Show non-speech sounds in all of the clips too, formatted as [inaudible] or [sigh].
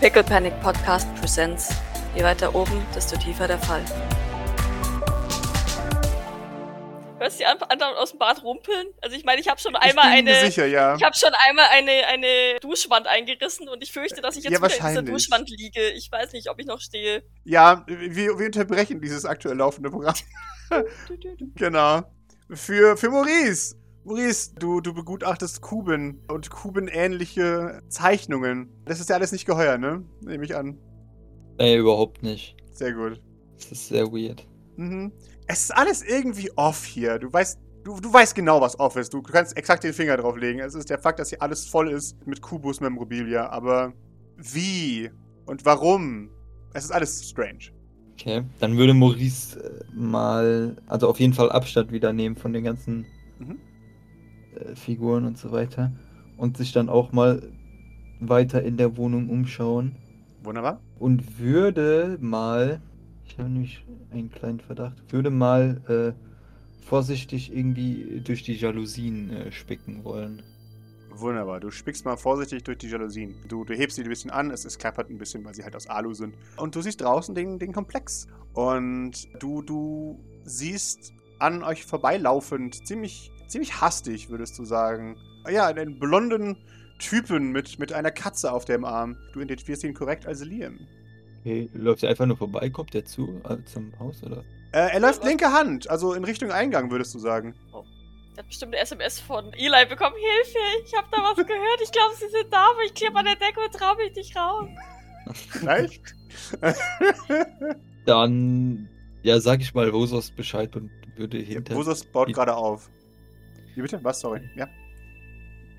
Pickle Panic Podcast Presents. Je weiter oben, desto tiefer der Fall. Hörst du die anderen aus dem Bad rumpeln? Also ich meine, ich habe schon einmal ich bin eine. Sicher, ja. Ich habe schon einmal eine, eine Duschwand eingerissen und ich fürchte, dass ich jetzt Ja, wieder in dieser. Duschwand liege. Ich weiß nicht, ob ich noch stehe. Ja, wir, wir unterbrechen dieses aktuell laufende Programm. [laughs] genau. Für, für Maurice. Maurice, du, du begutachtest Kuben und kubenähnliche Zeichnungen. Das ist ja alles nicht geheuer, ne? Nehme ich an. Nee, überhaupt nicht. Sehr gut. Das ist sehr weird. Mhm. Es ist alles irgendwie off hier. Du weißt, du, du weißt genau, was off ist. Du, kannst exakt den Finger drauf legen. Es ist der Fakt, dass hier alles voll ist mit Kubus-Memorabilia. Aber wie und warum? Es ist alles strange. Okay, dann würde Maurice äh, mal, also auf jeden Fall Abstand wieder nehmen von den ganzen Mhm. Äh, Figuren und so weiter. Und sich dann auch mal weiter in der Wohnung umschauen. Wunderbar. Und würde mal, ich habe nämlich einen kleinen Verdacht, würde mal äh, vorsichtig irgendwie durch die Jalousien äh, spicken wollen. Wunderbar. Du spickst mal vorsichtig durch die Jalousien. Du, du hebst sie ein bisschen an, es, es klappert ein bisschen, weil sie halt aus Alu sind. Und du siehst draußen den, den Komplex. Und du, du siehst an euch vorbeilaufend, ziemlich, ziemlich hastig, würdest du sagen. Ja, einen blonden Typen mit, mit einer Katze auf dem Arm. Du identifizierst ihn korrekt als Liam. Okay, läuft er einfach nur vorbei, kommt der zu, äh, zum Haus, oder? Äh, er läuft linke Hand, also in Richtung Eingang, würdest du sagen. Ich habe bestimmt eine SMS von Eli bekommen. Hilfe, ich habe da was gehört. Ich glaube, sie sind da, aber ich kleber an der Decke und trau mich nicht raus. [laughs] Vielleicht? Dann, ja, sag ich mal Rosos Bescheid und würde hinter. Vosos baut gerade auf. Wie bitte? Was? Sorry. Ja.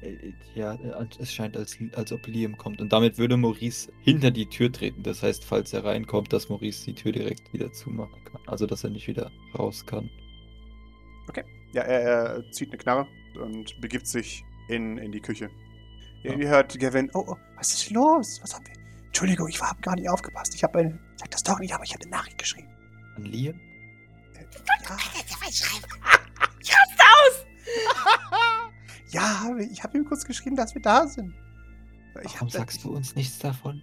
Äh, Ja, äh, es scheint, als, als ob Liam kommt. Und damit würde Maurice hinter die Tür treten. Das heißt, falls er reinkommt, dass Maurice die Tür direkt wieder zumachen kann. Also, dass er nicht wieder raus kann. Ja, er, er zieht eine Knarre und begibt sich in, in die Küche. Ihr, Ja. ihr hört Gavin, oh, oh, was ist los? Was haben wir? Entschuldigung, ich habe gar nicht aufgepasst. Ich habe eine, sag das doch nicht, aber ich habe eine Nachricht geschrieben. An Liam? Ja, Aus! [laughs] [laughs] ja ich habe ihm kurz geschrieben, dass wir da sind. Ich Warum sagst du uns nichts davon?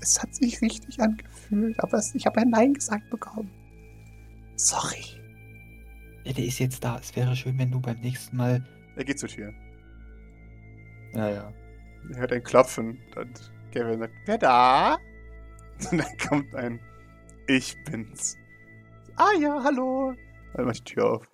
Es hat sich richtig angefühlt, aber es, ich habe ein Nein gesagt bekommen. Sorry. Ja, der ist jetzt da. Es wäre schön, wenn du beim nächsten Mal. Er geht zur Tür. Ja, ja. Er hört ein Klopfen und Gavin sagt, wer da? [laughs] Und dann kommt ein Ich bin's. Ah ja, hallo. Dann macht die Tür auf.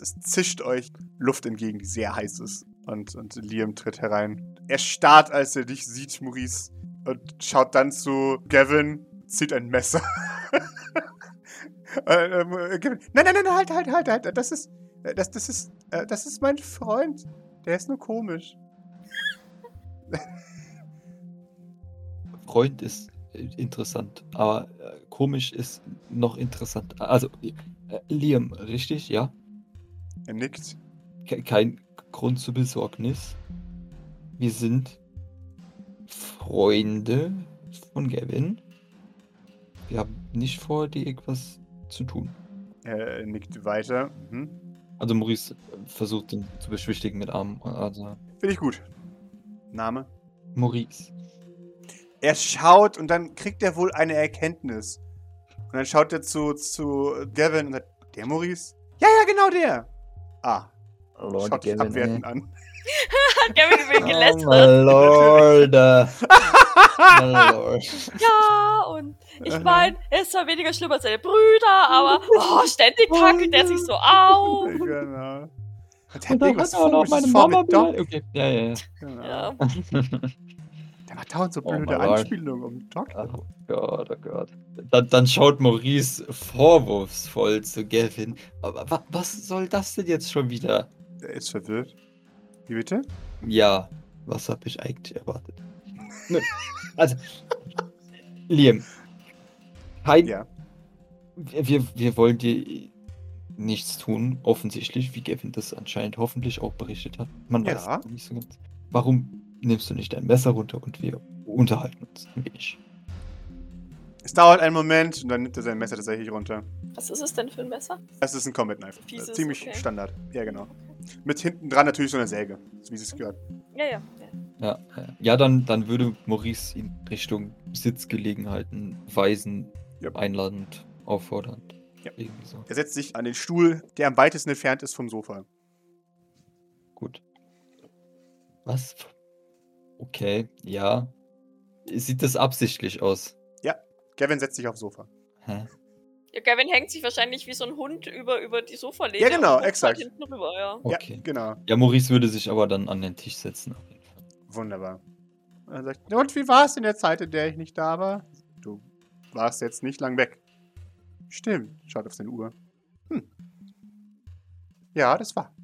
Es zischt euch Luft entgegen, die sehr heiß ist. Und, und Liam tritt herein. Er starrt, als er dich sieht, Maurice. Und schaut dann zu Gavin, zieht ein Messer. [laughs] äh, ähm, äh, nein, nein, nein, halt, halt, halt, halt. Das ist, äh, das, das ist, äh, das ist mein Freund. Der ist nur komisch. Freund ist interessant, aber komisch ist noch interessant. Also, Liam, richtig? Ja? Er nickt. Ke- Kein Grund zur Besorgnis. Wir sind Freunde von Gavin. Wir haben nicht vor, dir irgendwas zu tun. Er nickt weiter. Mhm. Also Maurice versucht ihn zu beschwichtigen mit Armen. Also Finde ich gut. Name? Maurice. Er schaut und dann kriegt er wohl eine Erkenntnis. Und dann schaut er zu, zu Gavin und sagt, der Maurice? Ja, ja, genau der. Ah, Lord schaut dich abwertend an. Hat [laughs] Gavin will Oh, gelästert. my lord. [laughs] my lord. Ja, und ich meine, er ist zwar weniger schlimm als seine Brüder, aber oh, ständig kackelt er sich so [laughs] auf. genau. Irgendwas hat er auch noch meine Mama. Okay, ja, ja, ja. Genau. Ja. Der macht dauernd so Oh blöde lord. Anspielungen um Doc. Oh Gott, oh Gott. Dann, dann schaut Maurice vorwurfsvoll zu Gavin. Aber wa was soll das denn jetzt schon wieder? Er ist verwirrt. Wie bitte? Ja, was habe ich eigentlich erwartet? Nun, also, Liam, kein, Ja. wir, wir wollen dir nichts tun, offensichtlich, wie Gavin das anscheinend hoffentlich auch berichtet hat. Man Ja. weiß nicht so ganz. Warum nimmst du nicht dein Messer runter und wir unterhalten uns ein wenig? Es dauert einen Moment und dann nimmt er sein Messer tatsächlich runter. Was ist es denn für ein Messer? Es ist ein Combat Knife. Pieces, Ziemlich okay. Standard. Ja, genau. Mit hinten dran natürlich so eine Säge, so wie sie es gehört. Ja, ja. ja. Ja, dann, dann würde Maurice ihn Richtung Sitzgelegenheiten weisen, Ja. einladend, auffordernd. Ja. So. Er setzt sich an den Stuhl, der am weitesten entfernt ist vom Sofa. Gut. Was? Okay, ja. Sieht das absichtlich aus? Gavin setzt sich aufs Sofa. Hä? Ja, Gavin hängt sich wahrscheinlich wie so ein Hund über, über die Sofalehne. Ja, genau, exakt. Hinten rüber, ja. Okay. Ja, genau. Ja, Maurice würde sich aber dann an den Tisch setzen. auf jeden Fall. Wunderbar. Er sagt, und wie war es in der Zeit, in der ich nicht da war? Du warst jetzt nicht lang weg. Stimmt, schaut auf seine Uhr. Hm. Ja, das war.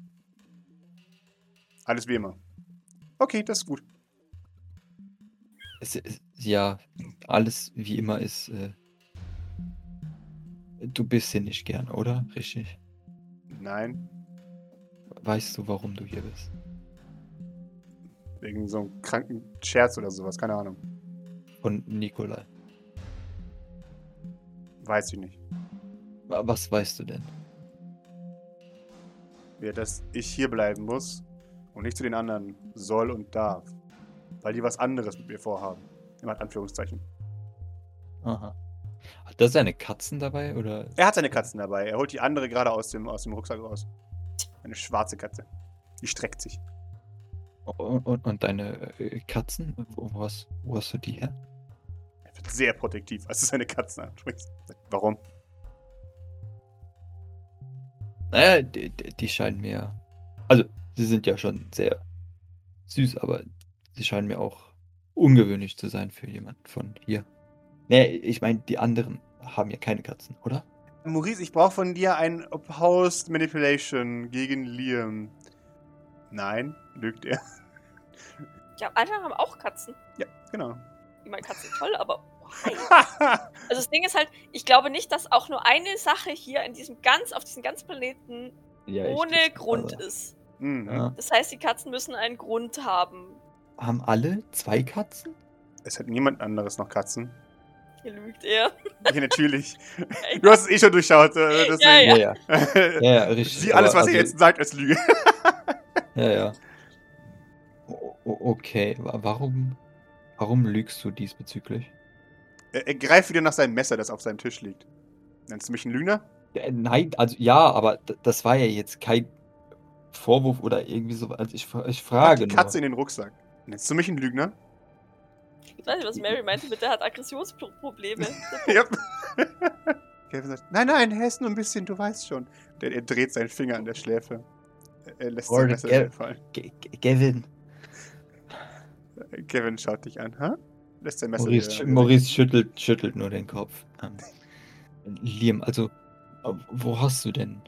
Alles wie immer. Okay, das ist gut. Es, es, ja, alles wie immer ist. Äh, du bist hier nicht gern, oder? Richtig. Nein, Weißt du, warum du hier bist? wegen so einem kranken Scherz oder sowas, keine Ahnung. Von Nikolai. Weiß ich nicht. Wa- Was weißt du denn? Ja, dass ich hier bleiben muss und nicht zu den anderen soll und darf. Weil die was anderes mit mir vorhaben. Immer Anführungszeichen. Aha. Hat er seine Katzen dabei oder? Er hat seine Katzen dabei. Er holt die andere gerade aus dem, aus dem Rucksack raus. Eine schwarze Katze. Die streckt sich. Und, und, und deine äh, Katzen? Wo, hast, wo hast du die her? Er wird sehr protektiv, als du seine Katzen ansprichst. Warum? Naja, die die scheinen mir. Also, sie sind ja schon sehr süß, aber sie scheinen mir auch ungewöhnlich zu sein für jemanden von hier. Nee, ich meine, die anderen haben ja keine Katzen, oder? Maurice, ich brauche von dir ein Opposed Manipulation gegen Liam. Nein, lügt er. [laughs] Ja, andere haben auch Katzen. ja, genau. Ich meine, Katzen toll, aber why? [laughs] Also das Ding ist halt, ich glaube nicht, dass auch nur eine Sache hier in diesem ganz, auf diesem ganzen Planeten Ja, ohne Grund ist. mhm. Ja. Das heißt, die Katzen müssen einen Grund haben. Haben alle zwei Katzen? Es hat niemand anderes noch Katzen. Hier lügt er. [laughs] Ja, natürlich. Du hast es eh schon durchschaut. Äh, deswegen. Ja, ja. ja. [laughs] Ja, ja, richtig. Sieh alles, was er also- jetzt sagt, als Lüge. [laughs] Ja, ja. O okay, wa- warum, warum lügst du diesbezüglich? Er, er greift wieder nach seinem Messer, das auf seinem Tisch liegt. Nennst du mich einen Lügner? Nein, also ja, aber das war ja jetzt kein Vorwurf oder irgendwie so. Also ich, ich frage die Katze nur. in den Rucksack. Nennst du mich einen Lügner? Ich weiß nicht, was Mary meinte, mit der hat Aggressionsprobleme. [laughs] ja. Kevin sagt, nein, nein, er ist nur ein bisschen, du weißt schon. Der, er dreht seinen Finger an der Schläfe. Er- lässt sein Lord Messer Gav- fallen. Ge- Ge- Gavin. Kevin schaut dich an, hä? Lässt sein Messer Maurice, sch- Maurice schüttelt, schüttelt nur den Kopf. Ähm, Liam, also, wo hast du denn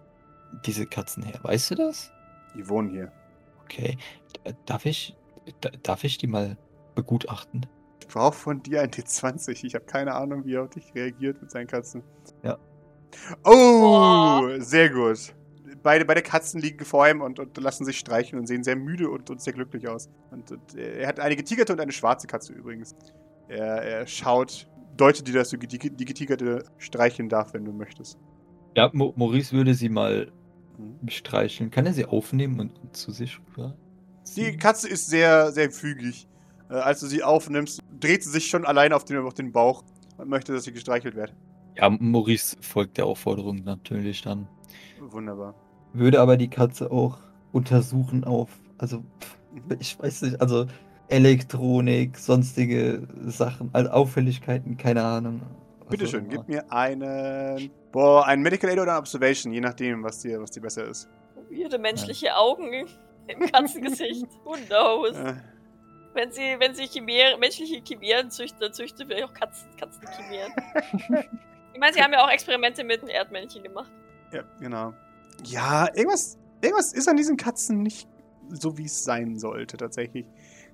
diese Katzen her? Weißt du das? Die wohnen hier. Okay. Darf ich, darf ich die mal begutachten? Ich brauche von dir ein T20. Ich habe keine Ahnung, wie er auf dich reagiert mit seinen Katzen. Ja. Oh, sehr gut. Beide, beide Katzen liegen vor ihm und, und lassen sich streicheln und sehen sehr müde und, und sehr glücklich aus. Und, und er hat eine getigerte und eine schwarze Katze übrigens. Er, er schaut, deutet dir, dass du die, die getigerte streicheln darf, wenn du möchtest. Ja, Maurice würde sie mal Mhm. streicheln. Kann er sie aufnehmen und, und zu sich rüber? Die Katze ist sehr, sehr fügig. Äh, als du sie aufnimmst, dreht sie sich schon alleine auf den, auf den Bauch und möchte, dass sie gestreichelt wird. Ja, Maurice folgt der Aufforderung natürlich dann. Wunderbar. Würde aber die Katze auch untersuchen auf, also Mhm. ich weiß nicht, also Elektronik, sonstige Sachen, also Auffälligkeiten, keine Ahnung. Bitteschön, auch gib mir einen. Boah, ein Medical Aid oder ein Observation, je nachdem, was dir, was dir besser ist. Weirde menschliche Augen im Katzengesicht. [laughs] Who knows? Äh, Wenn sie, wenn sie Chimäre, menschliche Chimären züchten, züchten vielleicht auch Katzen, Katzenchimären. [laughs] ich meine, sie haben ja auch Experimente mit den Erdmännchen gemacht. ja, genau. Ja, irgendwas, irgendwas ist an diesen Katzen nicht so, wie es sein sollte, tatsächlich.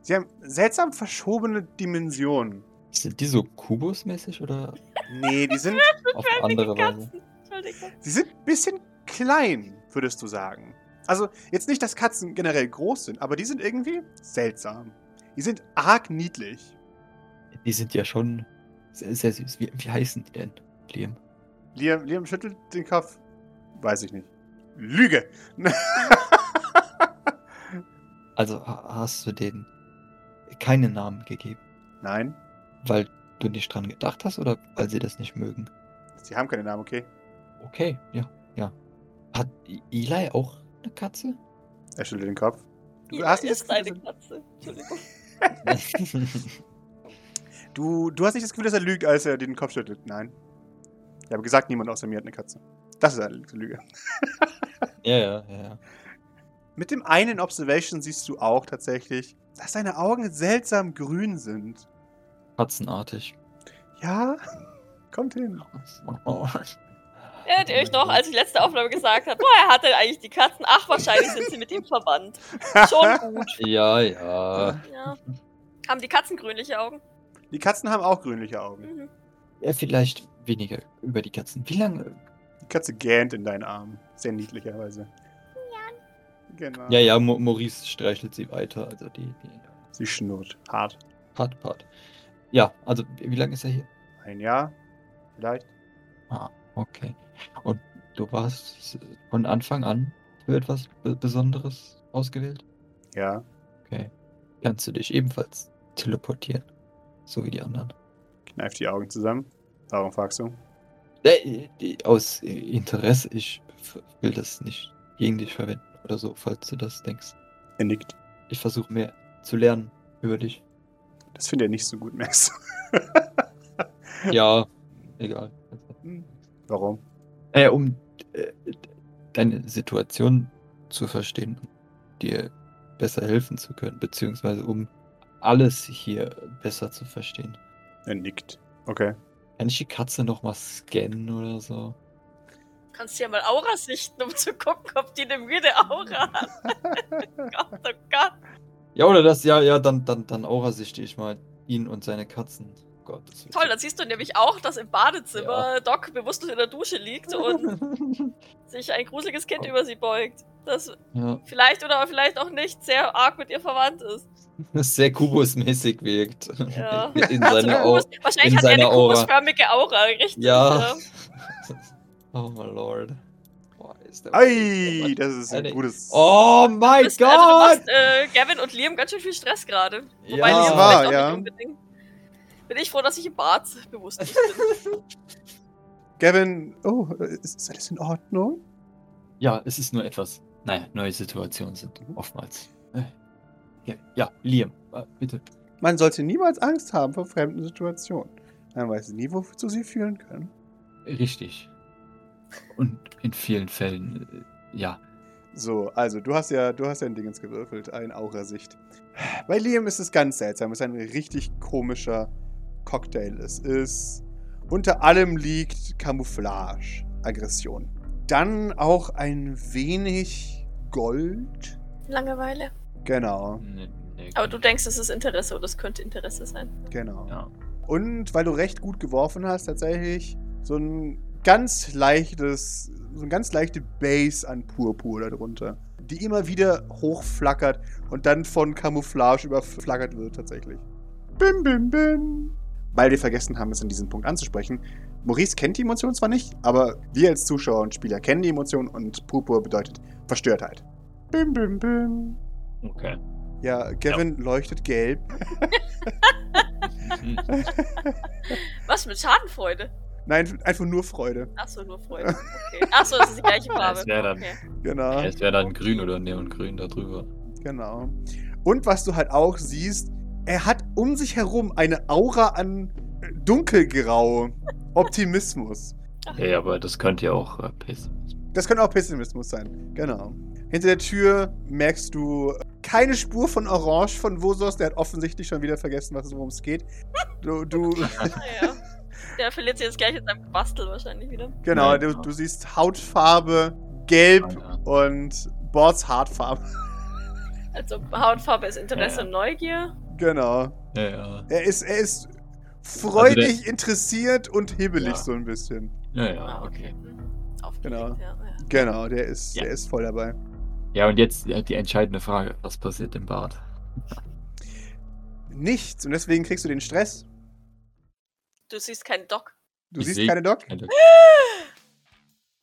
Sie haben seltsam verschobene Dimensionen. Sind die so kubusmäßig oder Nee, die sind, [laughs] auf andere Weise? Katzen. Sie sind ein bisschen klein, würdest du sagen. Also, jetzt nicht, dass Katzen generell groß sind, aber die sind irgendwie seltsam. Die sind arg niedlich. Die sind ja schon sehr, sehr süß. Wie, wie heißen die denn, Liam? Liam, Liam schüttelt den Kopf. Weiß ich nicht. Lüge! [laughs] Also ha- hast du denen keinen Namen gegeben, Nein, weil du nicht dran gedacht hast oder weil sie das nicht mögen? sie haben keine Namen, okay? Okay, ja, ja. Hat Eli auch eine Katze? Er schüttelt den Kopf. Du Hier hast nicht das ist eine Gefühl, dass Katze. Entschuldigung. du, du hast nicht das Gefühl, dass er lügt, als er den Kopf schüttelt. Nein. Ich habe gesagt, niemand außer mir hat eine Katze. Das ist eine Lüge. [laughs] ja, ja, ja, ja. Mit dem einen Observation siehst du auch tatsächlich, dass deine Augen seltsam grün sind. Katzenartig. Ja, [laughs] kommt hin. Erinnert ihr euch noch, als ich letzte Aufnahme gesagt habe, woher hat er eigentlich die Katzen? Ach, wahrscheinlich sind sie mit ihm verwandt. Schon gut. [laughs] Ja, ja. Ja. Haben die Katzen grünliche Augen? Die Katzen haben auch grünliche Augen. Mhm. Ja, vielleicht weniger über die Katzen. Wie lange? Die Katze gähnt in deinen Armen. Sehr niedlicherweise. Genau. Ja, ja, Mo Maurice streichelt sie weiter. Also die, die Sie schnurrt. Hart. Part, Part. Ja, also wie lange ist er hier? Ein Jahr. Vielleicht. Ah, okay. Und du warst von Anfang an für etwas Be Besonderes ausgewählt? Ja. Okay. Kannst du dich ebenfalls teleportieren? So wie die anderen? Kneift die Augen zusammen. Warum fragst du? Äh, aus Interesse, ich will das nicht gegen dich verwenden oder so, falls du das denkst. Er nickt. Ich versuche mehr zu lernen über dich. Das findet er nicht so gut, du. Ja, [laughs] egal. Warum? Äh, um äh, deine Situation zu verstehen, dir besser helfen zu können, beziehungsweise um alles hier besser zu verstehen. Er nickt. Okay. Kann ich die Katze noch mal scannen oder so? Kannst ja mal Aura sichten, um zu gucken, ob die eine müde Aura hat. [laughs] Gott, oh Gott. Ja, oder das, ja, ja, dann, dann, dann Aura sichte ich mal ihn und seine Katzen. Gott, das Toll, dann siehst du nämlich auch, dass im Badezimmer Doc bewusstlos in der Dusche liegt und [laughs] sich ein gruseliges Kind Oh. über sie beugt. Das ja, vielleicht oder vielleicht auch nicht sehr arg mit ihr verwandt ist. das sehr Kubus-mäßig wirkt. Ja. In seiner Aura. wahrscheinlich in hat er eine Aura. kubusförmige Aura, richtig. Ja. [laughs] Oh my lord. Ei, das ist ein gutes. Oh mein Das, also du Gott! machst äh, Gavin und Liam ganz schön viel Stress gerade. Wobei Ja. Liam Das war, vielleicht auch ja. nicht unbedingt. Bin ich froh, dass ich im Bad bewusst [laughs] bin. Gavin, oh, ist, ist alles in Ordnung? Ja, es ist nur etwas. Naja, neue Situationen sind Mhm. oftmals. Äh, Ja, ja Liam, äh, bitte. Man sollte niemals Angst haben vor fremden Situationen. Man weiß nie, wozu sie führen können. Richtig. Und in vielen Fällen, äh, ja. So, also du hast ja, du hast ja ein Dingens gewürfelt, ein Aurasicht. Bei Liam ist es ganz seltsam. Es ist ein richtig komischer Cocktail. Es ist unter allem liegt Camouflage, Aggression. Dann auch ein wenig Gold. Langeweile. Genau, Nee, nee, Aber du denkst, es ist Interesse oder es könnte Interesse sein. genau. Ja. Und weil du recht gut geworfen hast, tatsächlich so ein ganz leichtes, so ein ganz leichte Base an Purpur darunter, die immer wieder hochflackert und dann von Camouflage überflackert wird tatsächlich. Bim, bim, bim. Weil wir vergessen haben, es an diesem Punkt anzusprechen. Maurice kennt die Emotion zwar nicht, aber wir als Zuschauer und Spieler kennen die Emotion und Purpur bedeutet Verstörtheit. Bim, bim, bim. Okay. Ja, Gavin leuchtet gelb. [laughs] Was mit Schadenfreude? Nein, einfach nur Freude. Achso, nur Freude. Okay. Achso, das ist die gleiche [laughs] Farbe. Es wäre dann- Okay. Genau. Es wäre dann grün oder neongrün da drüber. Genau. Und was du halt auch siehst, er hat um sich herum eine Aura an äh, dunkelgrau [laughs] Optimismus. Hey, aber das könnte ja auch äh, Pessimismus. Das könnte auch Pessimismus sein. Genau. Hinter der Tür merkst du keine Spur von Orange von Vosos. Der hat offensichtlich schon wieder vergessen, was worum es geht. Du, du, [laughs] Naja. [laughs] Der verliert sich jetzt gleich in seinem Bastel wahrscheinlich wieder. genau, Ja, du, genau. du siehst Hautfarbe, Gelb Ah, und Bords Haarfarbe. Also Hautfarbe ist Interesse Ja. und Neugier. Genau. Ja, ja. Er ist, er ist freudig, Also interessiert und hibbelig Ja. so ein bisschen. Ja, ja, Ah, okay. Mhm. Genau. ja. ja. Genau, der ist, Ja. der ist voll dabei. Ja, und jetzt äh, die entscheidende Frage. Was passiert im Bad? Nichts und deswegen kriegst du den Stress. Du siehst keinen Doc. Du Ich siehst keine Doc? keine- [laughs]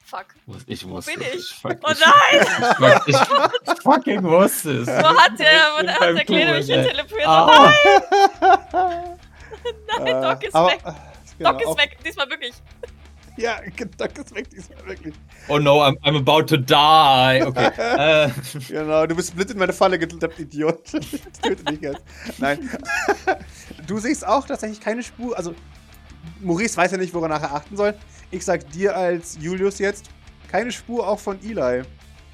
Fuck. Ich wusste bin es. ich? Fuck, Oh nein! [laughs] Ich, ich fucking wusste es. Wo hat der, wo bin hat der Kleine mich ey. teleportiert? Ah. Nein, [laughs] Doc ist Äh, aber- weg. genau, Doc ist weg, diesmal wirklich. [laughs] Ja, Doc ist weg, diesmal wirklich. Oh no, I'm, I'm about to die. Okay. äh, Genau, du bist blind in meine Falle getlappt, Idiot. Das tötet dich jetzt. Nein. Du siehst auch tatsächlich keine Spur. Also, Maurice weiß ja nicht, woran er achten soll. Ich sag dir als Julius jetzt, keine Spur auch von Eli.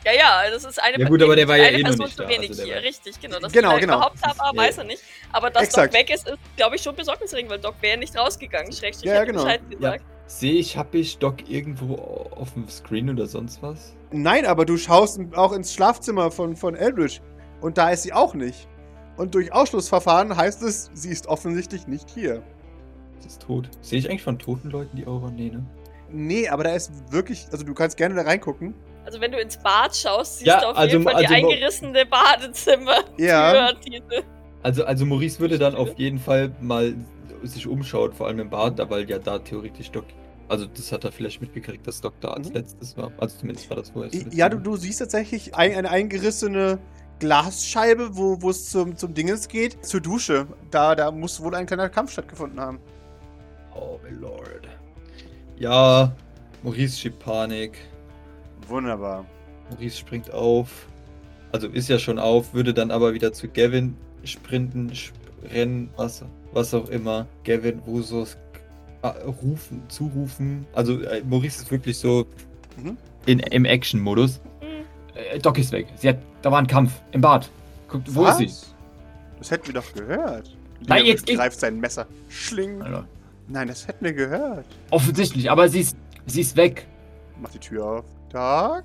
Ja, ja, das ist eine Ja gut, aber der war ja eine eh Person nicht zu da, wenig also hier. war- Richtig, genau. Das Genau, genau, genau. überhaupt da war, Ja, weiß ja. er nicht. Aber dass Exakt. Doc weg ist, ist, glaube ich, schon besorgniserregend, weil Doc wäre nicht rausgegangen. Schrägstrich Ja, ja, genau. Bescheid gesagt. Sehe ich, hab ich Doc irgendwo auf dem Screen oder sonst was? Nein, aber du schaust auch ins Schlafzimmer von, von Eldridge. Und da ist sie auch nicht. Und durch Ausschlussverfahren heißt es, sie ist offensichtlich nicht hier. Sie ist tot. Sehe ich eigentlich von toten Leuten die Aura? Nee, ne? Nee, aber da ist wirklich, also du kannst gerne da reingucken. Also wenn du ins Bad schaust, siehst Ja, du auf also- jeden Fall die also- eingerissene Badezimmer. [laughs] Ja. diese. Also, also Maurice würde dann auf jeden Fall mal sich umschauen, vor allem im Bad, da weil ja da theoretisch Doc. Also das hat er vielleicht mitgekriegt, dass Doc da als Mhm. letztes war. Also zumindest war das vorher. Ja, du, du siehst tatsächlich ein, eine eingerissene Glasscheibe, wo wo es zum, zum Dingens geht, zur Dusche. Da, da muss wohl ein kleiner Kampf stattgefunden haben. Oh my lord. Ja, Maurice schiebt Panik. Wunderbar. Maurice springt auf. Also ist ja schon auf, würde dann aber wieder zu Gavin sprinten, sp rennen, was, was auch immer. Gavin, Wusos äh, rufen, zurufen. Also äh, Maurice ist wirklich so Mhm. in, im Action-Modus. Hm. Äh, Doc ist weg. Sie hat, da war ein Kampf im Bad. Guckt, wo ist sie? Das hätten wir doch gehört. Nein, jetzt greift sein Messer. Schling. Alter. Nein, das hätten wir gehört. Offensichtlich, aber sie ist, sie ist weg. Mach die Tür auf. Tag.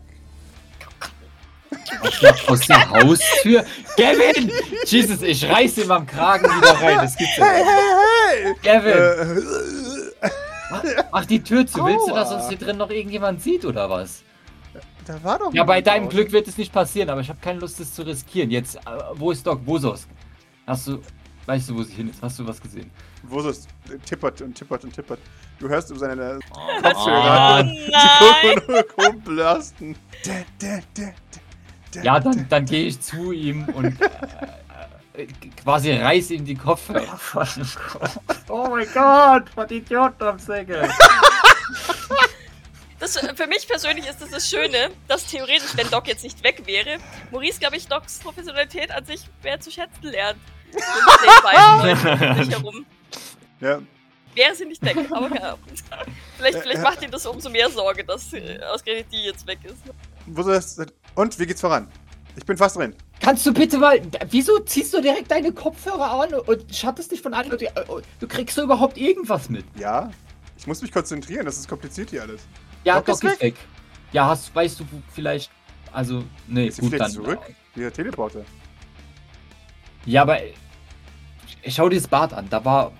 Aus der, aus der Haustür. Gavin! Jesus, ich reiß ihm am Kragen wieder rein. Das gibt's ja Hey, nicht. hey, hey! Gavin! Äh, Mach, mach die Tür zu. Willst du, dass uns hier drin noch irgendjemand sieht oder was? da war doch Ja, bei deinem draußen. Glück wird es nicht passieren, aber ich habe keine Lust, es zu riskieren. Jetzt, äh, wo ist Doc? Wosos? Hast du, weißt du, wo sie hin ist? Hast du was gesehen? Wo ist es? Tippert und tippert und tippert. Du hörst über seine Oh Kopfhörer nein! die Kurven blasten. Ja, da. dann, dann gehe ich zu ihm und äh, äh, quasi reiß ihm die Kopfhörer von dem Kopf. Oh mein Gott, was Idioten am Säckel. Das, für mich persönlich ist das das Schöne, dass theoretisch, wenn Doc jetzt nicht weg wäre, Maurice, glaube ich, Docs Professionalität an sich mehr zu schätzen lernt. Mit den beiden [laughs] Leuten um sich herum. Ja, Wäre sie nicht weg, aber keine Ahnung. Vielleicht, Äh, vielleicht macht ihm das umso mehr Sorge, dass äh, ausgerechnet die jetzt weg ist. wo ist das? Und wie geht's voran? Ich bin fast drin. Kannst du bitte mal. Wieso ziehst du direkt deine Kopfhörer an und schattest dich von an? Du kriegst du überhaupt irgendwas mit? Ja, ich muss mich konzentrieren, das ist kompliziert hier alles. Ja, Doc Doc ist ist weg. Ja, hast, weißt du vielleicht. Also, nee, Ist gut dann. zurück? Dieser Teleporter. Ja, aber ich schau dir das Bad an. Da war.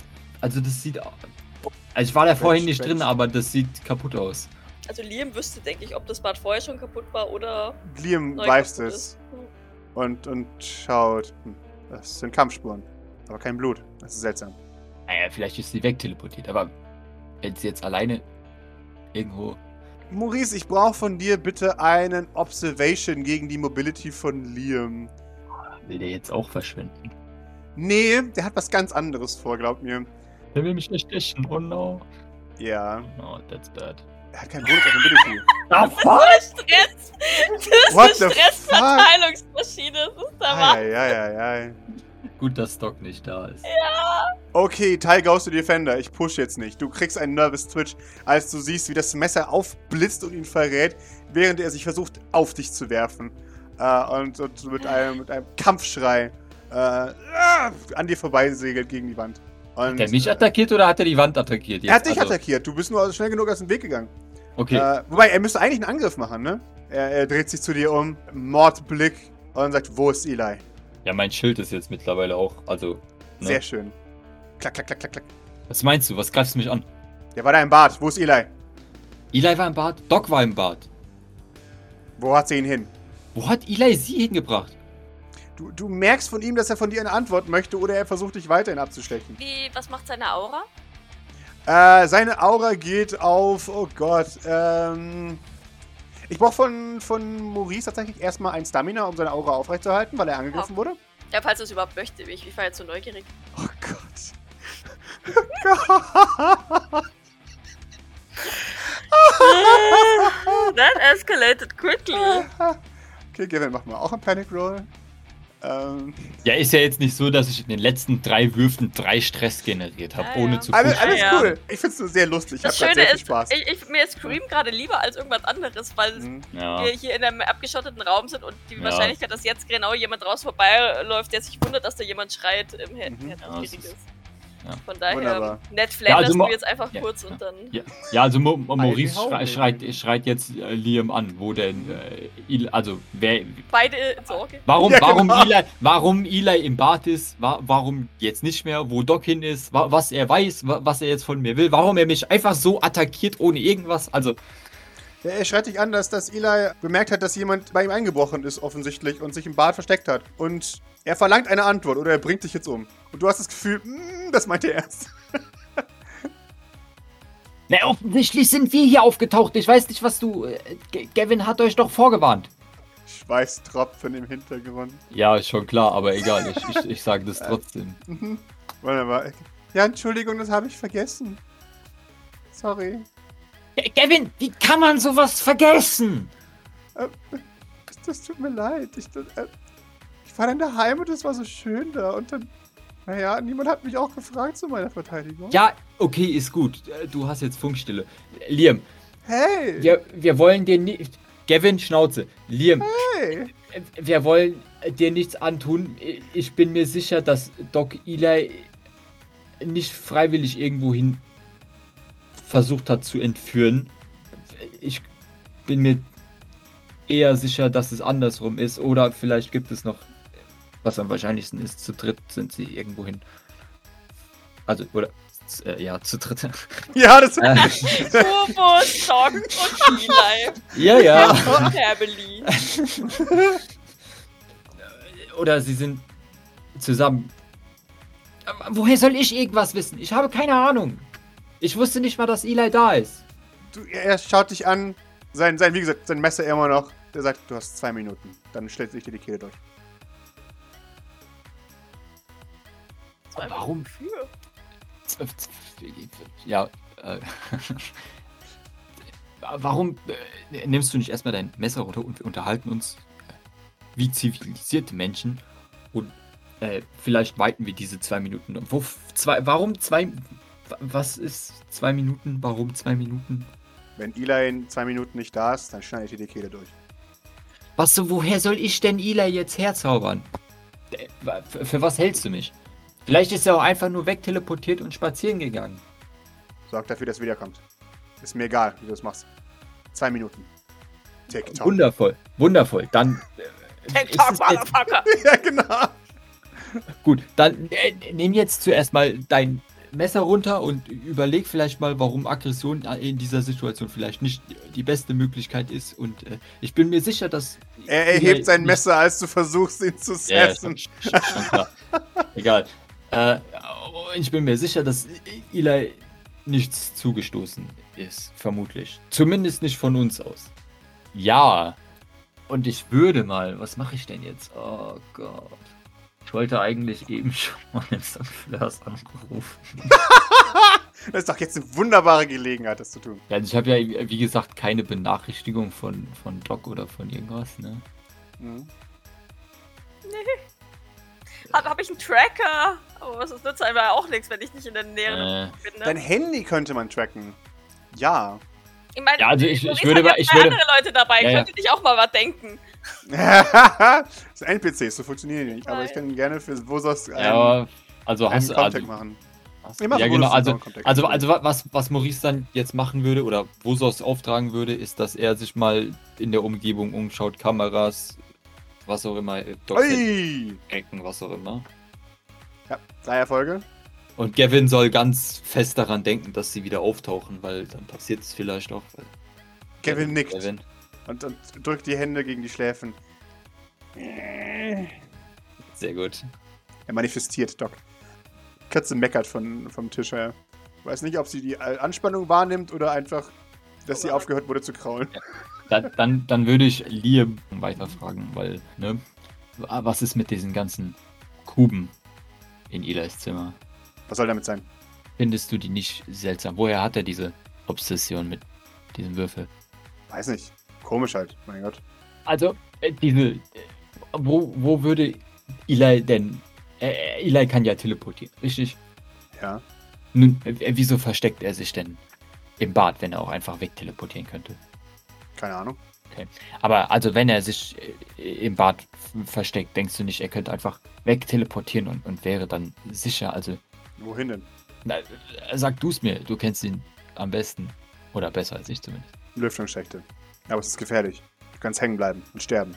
Also, das sieht. Also, ich war da vorhin nicht drin, aber das sieht kaputt aus. Also Liam wüsste, denke ich, ob das Bad vorher schon kaputt war oder Liam neu weiß es ist. Hm. und, und schaut. Hm, das sind Kampfspuren, aber kein Blut. Das ist seltsam. Naja, vielleicht ist sie wegteleportiert, aber wenn sie jetzt alleine irgendwo. Maurice, ich brauche von dir bitte einen Observation gegen die Mobility von Liam. Will der jetzt auch verschwinden? Nee, der hat was ganz anderes vor, glaub mir. Der will mich erstechen. Oh no. Ja, No, that's bad. er hat keinen Bonus auf Mobility. Ah, fuck! Stress! Das What ist eine Stressverteilungsmaschine. Das ist der Mann. Eieiei. Gut, dass Doc nicht da ist. Okay, Ty Goes to Defender. Ich push jetzt nicht. Du kriegst einen Nervous Twitch, als du siehst, wie das Messer aufblitzt und ihn verrät, während er sich versucht, auf dich zu werfen. Äh, und, und mit, einem, mit einem Kampfschrei äh, an dir vorbeisegelt gegen die Wand. Und, Hat er mich attackiert oder hat er die Wand attackiert? Er hat dich Also, attackiert. Du bist nur schnell genug aus dem Weg gegangen. Okay. Äh, wobei, er müsste eigentlich einen Angriff machen, ne? Er, er dreht sich zu dir um, Mordblick und sagt, wo ist Eli? Ja, mein Schild ist jetzt mittlerweile auch. Also. Ne? Sehr schön. Klack, klack, klack, klack, klack. Was meinst du? Was greifst du mich an? Der war da im Bad. Wo ist Eli? Eli war im Bad. Doc war im Bad. Wo hat sie ihn hin? Wo hat Eli sie hingebracht? Du, du merkst von ihm, dass er von dir eine Antwort möchte oder er versucht dich weiterhin abzustechen. Wie, was macht seine Aura? Äh, seine Aura geht auf, oh Gott, ähm, Ich brauche von, von Maurice tatsächlich erstmal ein Stamina, um seine Aura aufrechtzuerhalten, weil er angegriffen wurde. Ja, falls du es überhaupt möchte. Ich, ich war jetzt so neugierig. Oh Gott. Oh Gott. [laughs] That escalated quickly. Okay, Gavin, mach mal auch einen Panic Roll. Ähm, Ja, ist ja jetzt nicht so, dass ich in den letzten drei Würfen drei Stress generiert habe, Ja, ohne ja. zu alles alles ja. cool. Ich find's nur sehr lustig. Das Schöne sehr viel ist, Spaß. ich, ich, mir ist Scream gerade lieber als irgendwas anderes, weil Mhm. Ja. wir hier in einem abgeschotteten Raum sind und die Ja. Wahrscheinlichkeit, dass jetzt genau jemand raus vorbeiläuft, der sich wundert, dass da jemand schreit, im Head, Mhm. Ist- ist. Ja. Von daher, Wunderbar. nett Flan Ja, also wir jetzt einfach Ja, kurz ja. und dann Ja, ja also Mo Mo Maurice schreit, den. schreit jetzt äh, Liam an, wo denn äh, Il also wer beide in Sorge. warum Ja, warum genau. Eli warum Eli im Bad ist, wa warum jetzt nicht mehr, wo Doc hin ist, wa was er weiß, wa was er jetzt von mir will, warum er mich einfach so attackiert ohne irgendwas, also Ja, er schreit dich an, dass, dass Eli bemerkt hat, dass jemand bei ihm eingebrochen ist, offensichtlich, und sich im Bad versteckt hat. Und er verlangt eine Antwort oder er bringt dich jetzt um. Und du hast das Gefühl, mm, das meint er erst. Na, offensichtlich sind wir hier aufgetaucht. Ich weiß nicht, was du. Äh, G- Gavin hat euch doch vorgewarnt. Schweißtropfen im Hintergrund. Ja, ist schon klar, aber egal. Ich, ich, ich sage das [laughs] trotzdem. Mhm. Wunderbar. Ja, Entschuldigung, das habe ich vergessen. Sorry. Gavin, wie kann man sowas vergessen? Das, das tut mir leid. Ich, das, äh, ich war dann daheim und es war so schön da. Und dann, naja, niemand hat mich auch gefragt zu meiner Verteidigung. Ja, okay, ist gut. Äh, Du hast jetzt Funkstille. Liam, Hey! wir, wir wollen dir nicht. Gavin, Schnauze. Liam, Hey! äh, wir wollen äh, dir nichts antun. Ich bin mir sicher, dass Doc Eli nicht freiwillig irgendwohin versucht hat zu entführen. Ich bin mir eher sicher, dass es andersrum ist. Oder vielleicht gibt es noch, was am wahrscheinlichsten ist, zu dritt sind sie irgendwohin. Also, oder, äh, ja, zu dritt. [laughs] Ja, das Äh, Rufus, Doc und Eli. ja, ja. Family. [laughs] Oder sie sind zusammen. Woher soll ich irgendwas wissen? Ich habe keine Ahnung. Ich wusste nicht mal, dass Eli da ist. Du, er schaut dich an. Sein, sein, wie gesagt, sein Messer immer noch. Der sagt, du hast zwei Minuten. Dann stellt sich dir die Kehle durch. Zwei Warum? Für. Ja, äh. [laughs] Warum äh, nimmst du nicht erstmal dein Messer runter und wir unterhalten uns äh, wie zivilisierte Menschen und äh, vielleicht weiten wir diese zwei Minuten. Wo, zwei, warum zwei. Was ist zwei Minuten? Warum zwei Minuten? Wenn Eli in zwei Minuten nicht da ist, dann schneidet dir die Kehle durch. Was so, woher soll ich denn Eli jetzt herzaubern? Äh, Für, für was hältst du mich? Vielleicht ist er auch einfach nur wegteleportiert und spazieren gegangen. Sorg dafür, dass er wiederkommt. Ist mir egal, wie du das machst. Zwei Minuten. TikTok. Wundervoll, wundervoll. Dann. äh, TikTok, Motherfucker. [laughs] ja, genau. Gut, dann äh, nimm jetzt zuerst mal dein Messer runter und überleg vielleicht mal, warum Aggression in dieser Situation vielleicht nicht die beste Möglichkeit ist. Und äh, ich bin mir sicher, dass. Er erhebt sein Messer, als du versuchst, ihn zu Ja, ja, setzen. schon, schon, schon klar. Egal. Äh, ich bin mir sicher, dass Eli nichts zugestoßen ist, vermutlich. Zumindest nicht von uns aus. Ja. Und ich würde mal. Was mache ich denn jetzt? Oh Gott. Ich wollte eigentlich eben [laughs] schon mal den Fleurs angerufen. [laughs] Das ist doch jetzt eine wunderbare Gelegenheit, das zu tun. Ja, also ich habe ja, wie gesagt, keine Benachrichtigung von, von Doc oder von irgendwas, ne? Mhm. Hab, hab ich einen Tracker? Aber was ist nützt einfach auch nichts, wenn ich nicht in der Nähe Äh, bin. Dein Ne? Handy könnte man tracken. Ja. Ich meine, Ja, also ich- ich würde mal, mal- ich zwei würde- andere Leute dabei. Ja, ja. Könnte dich auch mal was denken. [laughs] das sind NPCs, so funktionieren die nicht. Aber ich Nein. kann gerne für Vosos einen, ja, aber- also einen hast du. Contact Also, machen. hast, Ich ja, genau. Also, Contact. also, also wa- was, was Maurice dann jetzt machen würde oder Vosos auftragen würde, ist, dass er sich mal in der Umgebung umschaut, Kameras, was auch immer, äh! Ecken, was auch immer. Ja, drei Erfolge. Und Gavin soll ganz fest daran denken, dass sie wieder auftauchen, weil dann passiert es vielleicht auch. Kevin nickt Gavin. und, und drückt die Hände gegen die Schläfen. Sehr gut. Er manifestiert, Doc. Katze meckert von, vom Tisch her. Weiß nicht, ob sie die Anspannung wahrnimmt oder einfach, dass sie aufgehört wurde zu kraulen. Dann, dann, dann würde ich Liam weiterfragen, weil, ne? Was ist mit diesen ganzen Kuben in Eli's Zimmer? Was soll damit sein? Findest du die nicht seltsam? Woher hat er diese Obsession mit diesem Würfel? Weiß nicht. Komisch halt, mein Gott. Also, äh, diese. Äh, wo, wo würde Eli denn. Äh, Eli kann ja teleportieren, richtig? Ja. Nun, äh, wieso versteckt er sich denn im Bad, wenn er auch einfach wegteleportieren könnte? Keine Ahnung. Aber also, wenn er sich äh, im Bad versteckt, denkst du nicht, er könnte einfach wegteleportieren und, und wäre dann sicher? Also, Wohin denn? na, sag du es mir, du kennst ihn am besten. Oder besser als ich zumindest. Lüftungsschächte. Aber es ist gefährlich. Du kannst hängen bleiben und sterben.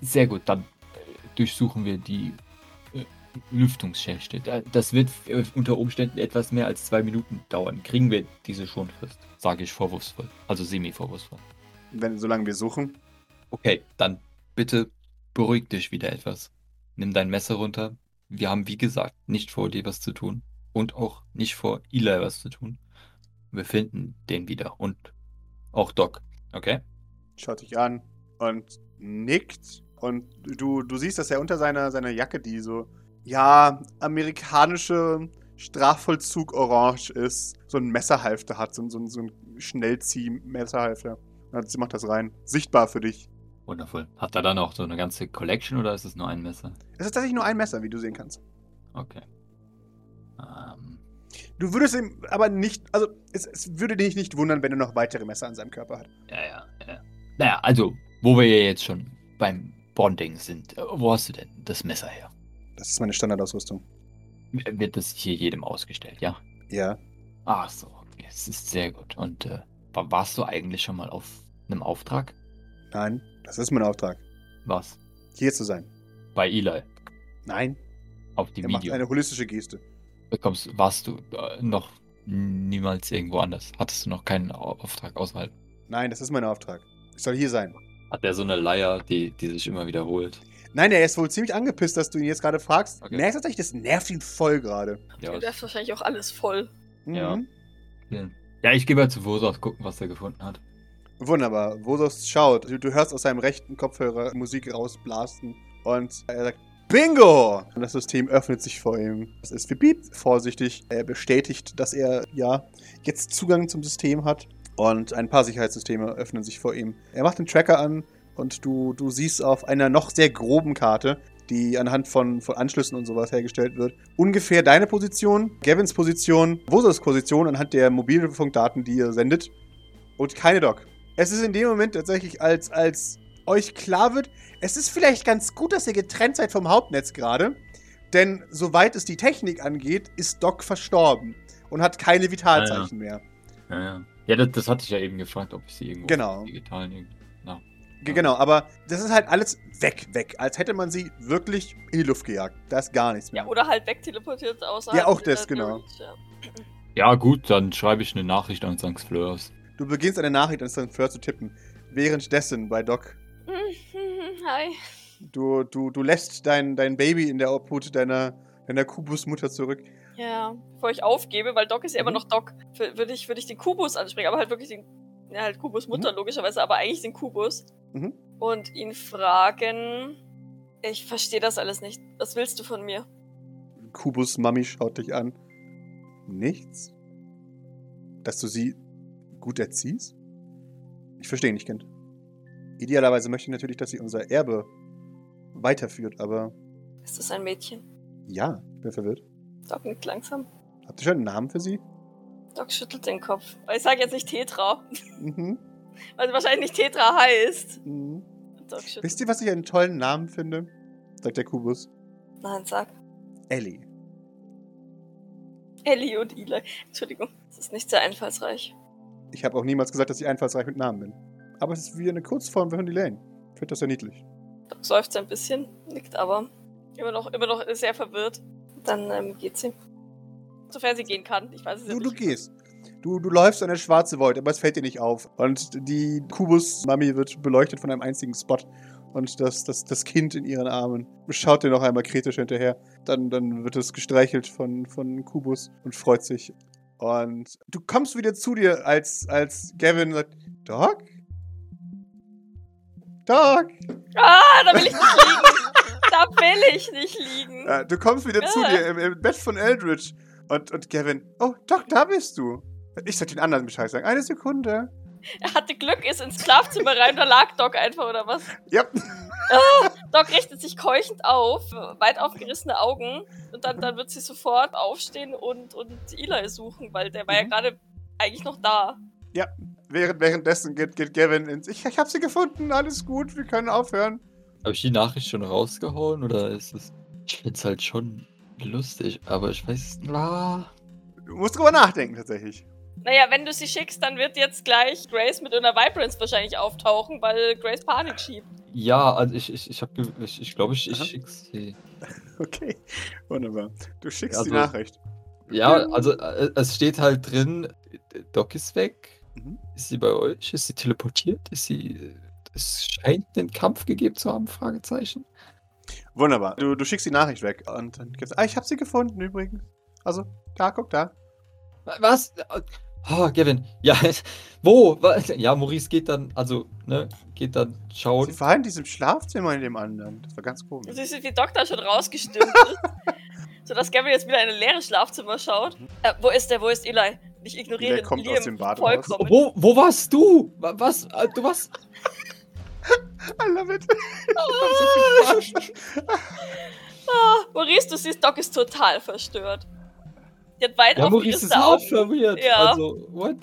Sehr gut, dann äh, durchsuchen wir die Lüftungsschächte. Da- Das wird äh, unter Umständen etwas mehr als zwei Minuten dauern. Kriegen wir diese Schonfrist? Sage ich vorwurfsvoll. Also semi-vorwurfsvoll. Wenn, solange wir suchen. Okay, dann bitte beruhig dich wieder etwas. Nimm dein Messer runter. Wir haben, wie gesagt, nicht vor, dir was zu tun. Und auch nicht vor, Eli was zu tun. Wir finden den wieder. Und auch Doc. Okay? Schaut dich an und nickt. Und du, du siehst, dass er unter seiner, seiner Jacke, die so, ja, amerikanische Strafvollzug orange ist, so ein Messerhalfter hat, so, so, so ein Schnellzieh-Messerhalfter. Sie macht das rein. Sichtbar für dich. Wundervoll. Hat er dann auch so eine ganze Collection oder ist es nur ein Messer? Es ist tatsächlich nur ein Messer, wie du sehen kannst. Okay. Ähm, Du würdest ihm aber nicht, also es, es würde dich nicht wundern, wenn er noch weitere Messer an seinem Körper hat. ja, ja, ja. Naja, also, wo wir ja jetzt schon beim Bonding sind, wo hast du denn das Messer her? Das ist meine Standardausrüstung. Wird das hier jedem ausgestellt, ja? Ja. Ach so, okay. Es ist sehr gut. Und äh, wa- warst du eigentlich schon mal auf einem Auftrag? Nein, das ist mein Auftrag. Was? Hier zu sein. Bei Eli. Nein, Auf dem er macht Video. eine holistische Geste. Bekommst, warst du äh, noch niemals irgendwo anders? Hattest du noch keinen Au- Auftrag außerhalb? Nein, das ist mein Auftrag. Ich soll hier sein. Hat er so eine Leier, die, die sich immer wiederholt? Nein, er ist wohl ziemlich angepisst, dass du ihn jetzt gerade fragst. Okay. Merkst tatsächlich, das nervt ihn voll gerade. Ja, Der werft wahrscheinlich auch alles voll. Ja. Mhm. ja. ja ich gehe mal zu Vosos gucken, was er gefunden hat. Wunderbar. Vosos schaut. Du, du hörst aus seinem rechten Kopfhörer Musik rausblasten. Und er sagt, Bingo! Und das System öffnet sich vor ihm. Es ist verbiet vorsichtig. Er bestätigt, dass er, ja, jetzt Zugang zum System hat. Und ein paar Sicherheitssysteme öffnen sich vor ihm. Er macht den Tracker an und du, du siehst auf einer noch sehr groben Karte, die anhand von, von Anschlüssen und sowas hergestellt wird, ungefähr deine Position, Gavins Position, Vosos Position anhand der Mobilfunkdaten, die ihr sendet. Und keine Doc. Es ist in dem Moment tatsächlich, als, als euch klar wird, es ist vielleicht ganz gut, dass ihr getrennt seid vom Hauptnetz gerade. Denn soweit es die Technik angeht, ist Doc verstorben und hat keine Vitalzeichen mehr. Ja, ja. Ja, das, das hatte ich ja eben gefragt, ob ich sie irgendwo Genau. digitalen irgendwie. Na. Ge- Genau, aber das ist halt alles weg, weg. Als hätte man sie wirklich in die Luft gejagt. Da ist gar nichts mehr. Ja, oder halt wegteleportiert außerhalb. Ja, auch das, genau. Ja. Ja, gut, dann schreibe ich eine Nachricht an St. Fleurs. Du beginnst eine Nachricht an St. Fleur zu tippen. Währenddessen bei Doc. [laughs] Hi. Du, du, du lässt dein, dein Baby in der Obhut deiner, deiner Kubusmutter zurück. Ja, bevor ich aufgebe, weil Doc ist ja immer Mhm. noch Doc, würde ich, würd ich den Kubus ansprechen, aber halt wirklich den, ja, halt Kubus Mutter logischerweise, aber eigentlich den Kubus. Mhm. Und ihn fragen, ich verstehe das alles nicht. Was willst du von mir? Kubus Mami schaut dich an. Nichts? Dass du sie gut erziehst? Ich verstehe nicht, Kind. Idealerweise möchte ich natürlich, dass sie unser Erbe weiterführt, aber Ist das ein Mädchen? ja, ich bin verwirrt. Doc nickt langsam. Habt ihr schon einen Namen für sie? Doc schüttelt den Kopf. Ich sage jetzt nicht Tetra, Mhm. Weil sie wahrscheinlich nicht Tetra heißt. mhm. Wisst ihr, was ich einen tollen Namen finde? Sagt der Kubus. Nein, sag. Ellie. Ellie und Eli. Entschuldigung, das ist nicht sehr einfallsreich. Ich habe auch niemals gesagt, dass ich einfallsreich mit Namen bin. Aber es ist wie eine Kurzform für Lane. Ich finde das ja niedlich. Doc seufzt ein bisschen, nickt aber immer noch, immer noch sehr verwirrt. Dann ähm, geht sie. Sofern sie gehen kann. Ich weiß es Du, ja du nicht. gehst. Du, du läufst an der schwarze Void, aber es fällt dir nicht auf. Und die Kubus-Mami wird beleuchtet von einem einzigen Spot. Und das, das, das Kind in ihren Armen schaut dir noch einmal kritisch hinterher. Dann, dann wird es gestreichelt von, von Kubus und freut sich. Und du kommst wieder zu dir, als, als Gavin sagt, Doc? Doc! Ah, da will ich nicht liegen. [laughs] Da will ich nicht liegen. Du kommst wieder zu Ja. dir im, im Bett von Eldridge. Und, und Gavin, oh, Doc, da bist du. Ich soll den anderen Bescheid sagen. Eine Sekunde. Er hatte Glück, ist ins Schlafzimmer rein, da lag Doc einfach, oder was? Ja. Doc richtet sich keuchend auf, weit aufgerissene Augen. Und dann, dann wird sie sofort aufstehen und, und Eli suchen, weil der war ja Mhm. gerade eigentlich noch da. Während, währenddessen geht, geht Gavin ins. Ich, ich hab sie gefunden, alles gut, wir können aufhören. Habe ich die Nachricht schon rausgehauen oder ist es. Ich find's halt schon lustig, aber ich weiß. Ah, Du musst drüber nachdenken, tatsächlich. Naja, wenn du sie schickst, dann wird jetzt gleich Grace mit einer Vibrance wahrscheinlich auftauchen, weil Grace Panik schiebt. ja, also ich, ich, ich habe. Ich, ich glaube, ich, ich Aha. schick's sie. [laughs] Okay, wunderbar. Du schickst die Also- Nachricht. Ja, also äh, es steht halt drin, Doc ist weg. Mhm. Ist sie bei euch? Ist sie teleportiert? Ist sie. äh, Es scheint einen Kampf gegeben zu haben? Fragezeichen. Wunderbar. Du, du schickst die Nachricht weg. Und dann gibt's. Ah, ich hab sie gefunden übrigens. Also, da, guck da. Was? Oh, Gavin. Ja, [laughs] wo? Ja, Maurice geht dann, also, ne, geht dann Sie schauen. war in diesem Schlafzimmer in dem anderen. Das war ganz komisch. Du siehst, wie Doktor schon rausgestimmt ist. [laughs] sodass Gavin jetzt wieder in ein leeres Schlafzimmer schaut. Äh, wo ist der? Wo ist Eli? Ich ignoriere Der kommt Liam aus dem Bad raus. vollkommen. Wo, wo warst du? Wa- Was? Äh, Du warst. [laughs] I love it. Ich hab so viel Spaß. Ah, Maurice, du siehst, Doc ist total verstört. Die hat weit Ja, Maurice ist auch verwirrt. Ja. Also, what?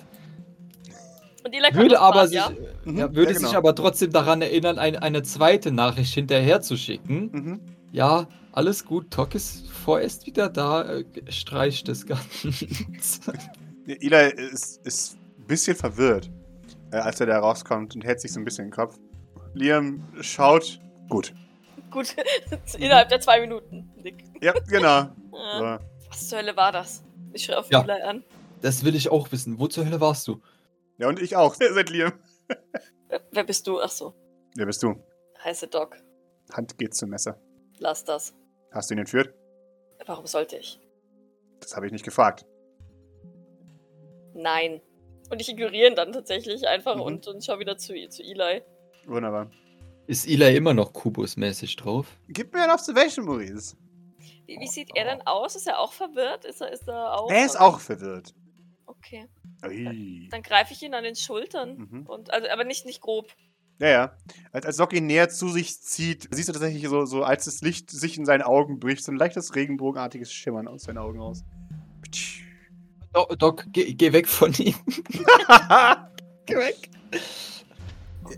Und kommt Würde aber sich, ja? Mhm, ja, würde ja, sich genau. aber trotzdem daran erinnern, ein, eine zweite Nachricht hinterher zu schicken. Mhm. Ja, alles gut. Tok ist vorerst wieder da. äh, Streicht das Ganze. [laughs] Eli ist, ist ein bisschen verwirrt, äh, als er da rauskommt und hält sich so ein bisschen den Kopf. Liam schaut. Gut. Gut, [laughs] innerhalb der zwei Minuten. Nick. Ja, genau. [laughs] Ja. So. Was zur Hölle war das? Ich schreie auf Ja. Eli an. Das will ich auch wissen. Wo zur Hölle warst du? Ja, und ich auch. Wer [laughs] seid Liam? Wer, wer bist du? Ach so, Wer bist du? heiße Doc. Hand geht zum Messer. Lass das. Hast du ihn entführt? Warum sollte ich? Das habe ich nicht gefragt. Nein. Und ich ignoriere ihn dann tatsächlich einfach Mhm. und, und schau wieder zu, zu Eli. Wunderbar. Ist Eli immer noch Kubus-mäßig drauf? Gib mir ein Observation, Maurice. Wie, wie sieht er denn aus? Ist er auch verwirrt? Ist er, ist er auch. Er ist auch verwirrt. Okay. Ui. Dann greife ich ihn an den Schultern. Mhm. Und, also, aber nicht, nicht grob. Ja, ja. Als, als Doc ihn näher zu sich zieht, siehst du tatsächlich so, so, als das Licht sich in seinen Augen bricht, so ein leichtes regenbogenartiges Schimmern aus seinen Augen raus. Doc, Doc geh, geh weg von ihm. [laughs] geh weg.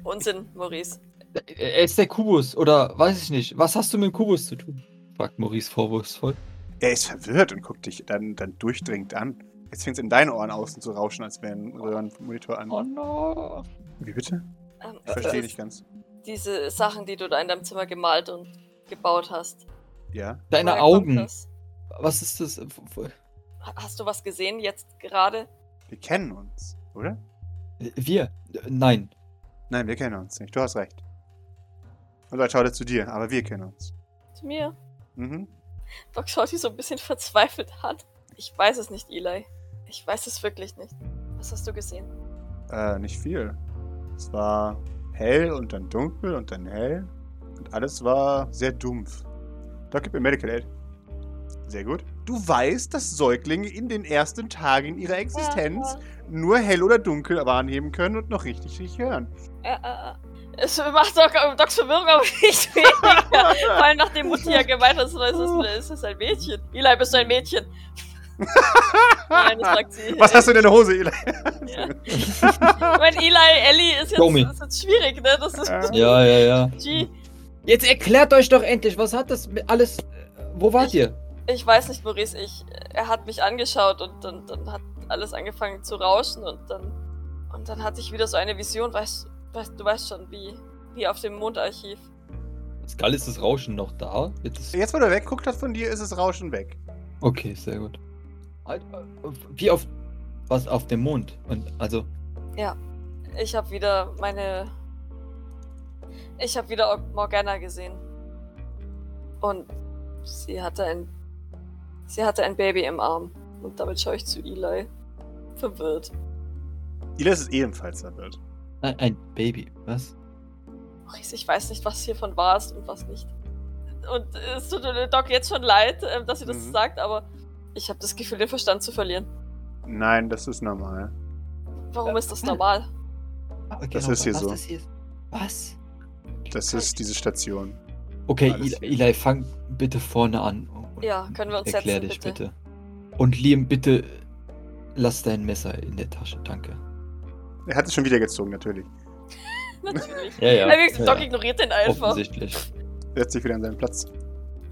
Unsinn, Maurice. Er ist der Kubus, oder weiß ich nicht. Was hast du mit dem Kubus zu tun? Fragt Maurice vorwurfsvoll. er ist verwirrt und guckt dich dann, dann durchdringend an. Jetzt fängt es in deinen Ohren außen zu rauschen, als wäre ein Röhrenmonitor an. Oh no. Wie bitte? Ähm, Ich verstehe das- nicht ganz. Diese Sachen, die du da in deinem Zimmer gemalt und gebaut hast. Ja? Deine Woher Augen. Was ist das? Hast du was gesehen jetzt gerade? Wir kennen uns, oder? Wir? Nein. Nein, wir kennen uns nicht. Du hast recht. Und ich schaue zu dir, aber wir kennen uns. Zu mir? Mhm. Doc schaut dich so ein bisschen [laughs] verzweifelt an. Ich weiß es nicht, Eli. Ich weiß es wirklich nicht. Was hast du gesehen? Äh, nicht viel. Es war hell und dann dunkel und dann hell. Und alles war sehr dumpf. Doc, gib mir Medical Aid. Sehr gut. Du weißt, dass Säuglinge in den ersten Tagen ihrer Existenz nur hell oder dunkel wahrnehmen können und noch richtig nicht hören. Äh, äh, äh. Es macht Doc, Docs Verwirrung aber nicht [laughs] weniger. Vor allem nachdem Mutti ja gemeint hat, es ist, [laughs] es ist ein Mädchen. Eli, bist du ein Mädchen? Nein, das sagt sie. Was hast du in deiner Hose, Eli? Ja. Ich meine, Eli, Ellie ist jetzt, ist jetzt schwierig, ne? Das ist Ja. Ja, ja, ja. G. Jetzt erklärt euch doch endlich, was hat das mit alles. äh, Wo wart ihr? Ich weiß nicht, Maurice, ich, er hat mich angeschaut und dann, dann hat alles angefangen zu rauschen und dann, und dann hatte ich wieder so eine Vision, weißt, weißt du weißt schon, wie, wie auf dem Mondarchiv. Skull ist das Rauschen noch da? Es- Jetzt, wo du wegguckt hast von dir, ist das Rauschen weg. Okay, sehr gut. Alter, Wie auf. Was auf dem Mond? Und also. Ich habe wieder meine. Ich habe wieder Morgana gesehen. Und sie hatte ein. Sie hatte ein Baby im Arm. Und damit schaue ich zu Eli. Verwirrt. Eli ist ebenfalls verwirrt. Ein, ein Baby, was? Maurice, ich weiß nicht, was hiervon wahr ist und was nicht. Und es tut Doc jetzt schon leid, äh, dass sie das Mhm. sagt, aber ich habe das Gefühl, den Verstand zu verlieren. Nein, das ist normal. Warum ist das normal? Ah, Das ist hier was so. Das hier ist. Was? Das ist diese Station. Okay, Eli, Eli, fang bitte vorne an. Ja, können wir uns Erklär setzen, dich bitte? bitte. Und Liam, bitte lass dein Messer in der Tasche, danke. Er hat es schon wieder gezogen, natürlich. [laughs] Natürlich. Ja, ja. Doc ja, ignoriert den einfach. Offensichtlich. Setzt sich wieder an seinen Platz.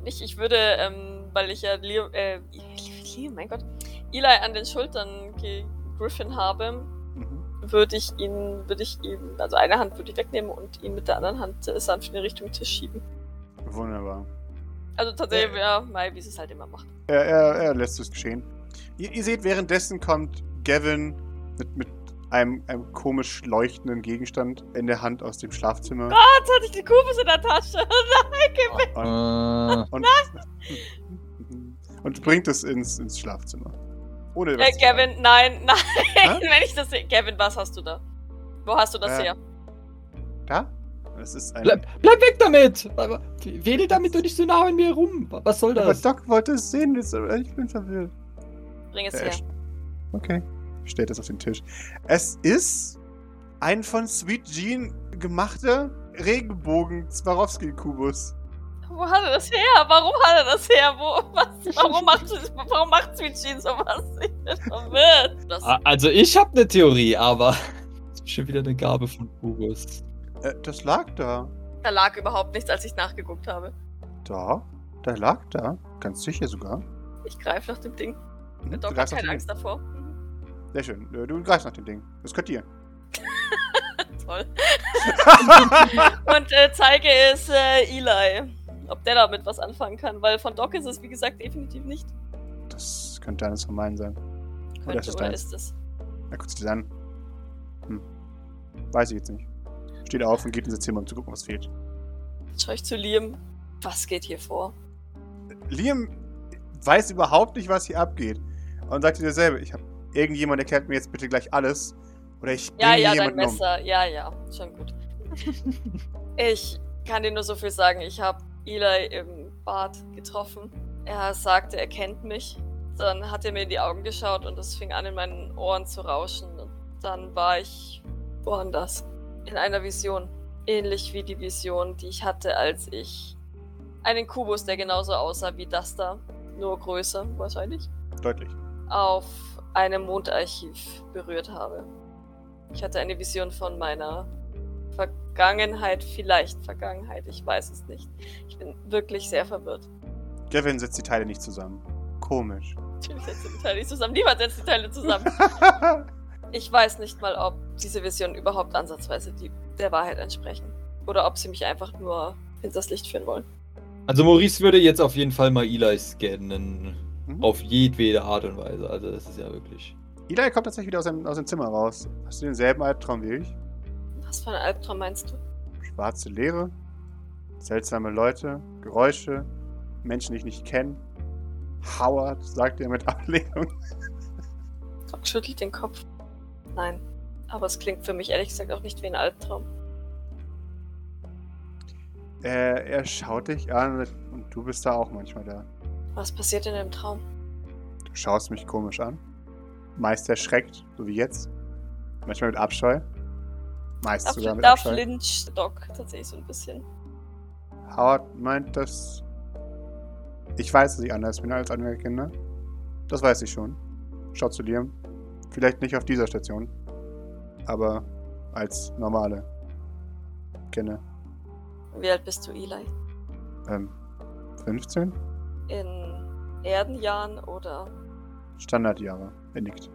Ich, ich würde, ähm, weil ich ja Leo, äh, Liam, mein Gott, Eli an den Schultern gegriffen habe, Mhm. würde ich ihn, würde ich ihm, also eine Hand würde ich wegnehmen und ihn mit der anderen Hand äh, sanft in Richtung Tisch schieben. Wunderbar. Also tatsächlich, ja, Mai, wie sie es halt immer macht. Er, er, er lässt es geschehen. Ihr, ihr seht, währenddessen kommt Gavin mit, mit einem, einem komisch leuchtenden Gegenstand in der Hand aus dem Schlafzimmer. Jetzt hatte ich die Kubus in der Tasche. [laughs] Nein, gib mir. Und, Äh, und, [laughs] und bringt es ins, ins Schlafzimmer. Ohne Äh. Gavin, nein, [laughs] nein, Hä? wenn ich das sehe. Gavin, was hast du da? Wo hast du das Äh, her? Da? Das ist ein. bleib, bleib weg damit! Aber Wedel damit doch nicht so nah an mir rum. Was soll aber das? Doc wollte es sehen, aber ich bin verwirrt. Bring es Ja, her. er- Okay. Stellt es auf den Tisch. Es ist ein von Sweet Jean gemachter Regenbogen-Swarovski-Kubus. Wo hat er das her? Warum hat er das her? Wo, was, [laughs] warum macht, warum macht Sweet Jean sowas? Ich bin verwirrt. Das, Also ich habe eine Theorie, aber das [laughs] ist schon wieder eine Gabe von Kubus. Äh, das lag da. da lag überhaupt nichts, als ich nachgeguckt habe. Da? Da lag da. Ganz sicher sogar. Ich greife nach dem Ding. Mhm, Der du Doc hat keine Angst davor. Ding. Sehr schön. Äh, Du greifst nach dem Ding. Das könnt ihr. [laughs] Toll. [laughs] Und äh, zeige es äh, Eli. Ob der damit was anfangen kann, weil von Doc ist es, wie gesagt, definitiv nicht. Das könnte eines von meinen sein. Könnte ist oder deins. ist es? Er guckt sich das an. Hm. Weiß ich jetzt nicht. Steht auf und geht ins Zimmer, um zu gucken, was fehlt. Schaue ich zu Liam. Was geht hier vor? Liam weiß überhaupt nicht, was hier abgeht. Und sagt dir dasselbe. Ich habe irgendjemand erklärt mir jetzt bitte gleich alles. Oder ich bringe Ja, ja, dein jemanden um. Messer. Ja, ja, schon gut. [laughs] ich kann dir nur so viel sagen. Ich habe Eli im Bad getroffen. Er sagte, er kennt mich. Dann hat er mir in die Augen geschaut und es fing an, in meinen Ohren zu rauschen. Und dann war ich woanders. In einer Vision. Ähnlich wie die Vision, die ich hatte, als ich einen Kubus, der genauso aussah wie das da, nur größer wahrscheinlich, Deutlich. auf einem Mondarchiv berührt habe. Ich hatte eine Vision von meiner Vergangenheit, vielleicht Vergangenheit, ich weiß es nicht. Ich bin wirklich sehr verwirrt. Gavin setzt die Teile nicht zusammen. Komisch. [laughs] Natürlich setzt die Teile nicht zusammen. Niemand setzt die Teile zusammen. [laughs] Ich weiß nicht mal, ob diese Visionen überhaupt ansatzweise die, der Wahrheit entsprechen. Oder ob sie mich einfach nur hinters Licht führen wollen. Also Maurice würde jetzt auf jeden Fall mal Eli scannen. Mhm. Auf jedwede Art und Weise. Also das ist ja wirklich. Eli kommt tatsächlich wieder aus dem, aus dem Zimmer raus. Hast du denselben Albtraum wie ich? Was für ein Albtraum meinst du? Schwarze Leere, seltsame Leute, Geräusche, Menschen, die ich nicht kenne. Howard, sagt er mit Ablehnung. Doc schüttelt den Kopf. Nein. Aber es klingt für mich ehrlich gesagt auch nicht wie ein Albtraum. Er, er schaut dich an und du bist da auch manchmal da. Was passiert in dem Traum? Du schaust mich komisch an. Meist erschreckt, so wie jetzt. Manchmal mit Abscheu. Meist Da, sogar mit da Abscheu. flincht Doc tatsächlich so ein bisschen. Howard meint, dass. Ich weiß, dass ich anders bin als andere Kinder. Das weiß ich schon. Schaut zu Liam. Vielleicht nicht auf dieser Station. Aber als normale Kinder. Wie alt bist du, Eli? Ähm, 15? In Erdenjahren oder Standardjahre. Er nickt.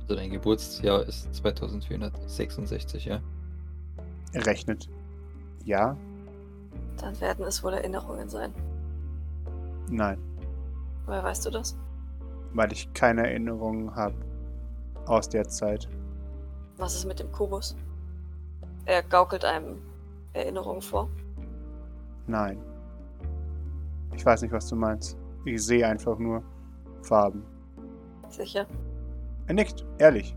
Also dein Geburtsjahr ist 2466, ja? Er rechnet. Ja? dann werden es wohl Erinnerungen sein. Nein. Woher weißt du das? Weil ich keine Erinnerungen habe aus der Zeit. Was ist mit dem Kubus? Er gaukelt einem Erinnerungen vor. Nein. Ich weiß nicht, was du meinst. Ich sehe einfach nur Farben. Sicher. Er nickt, ehrlich.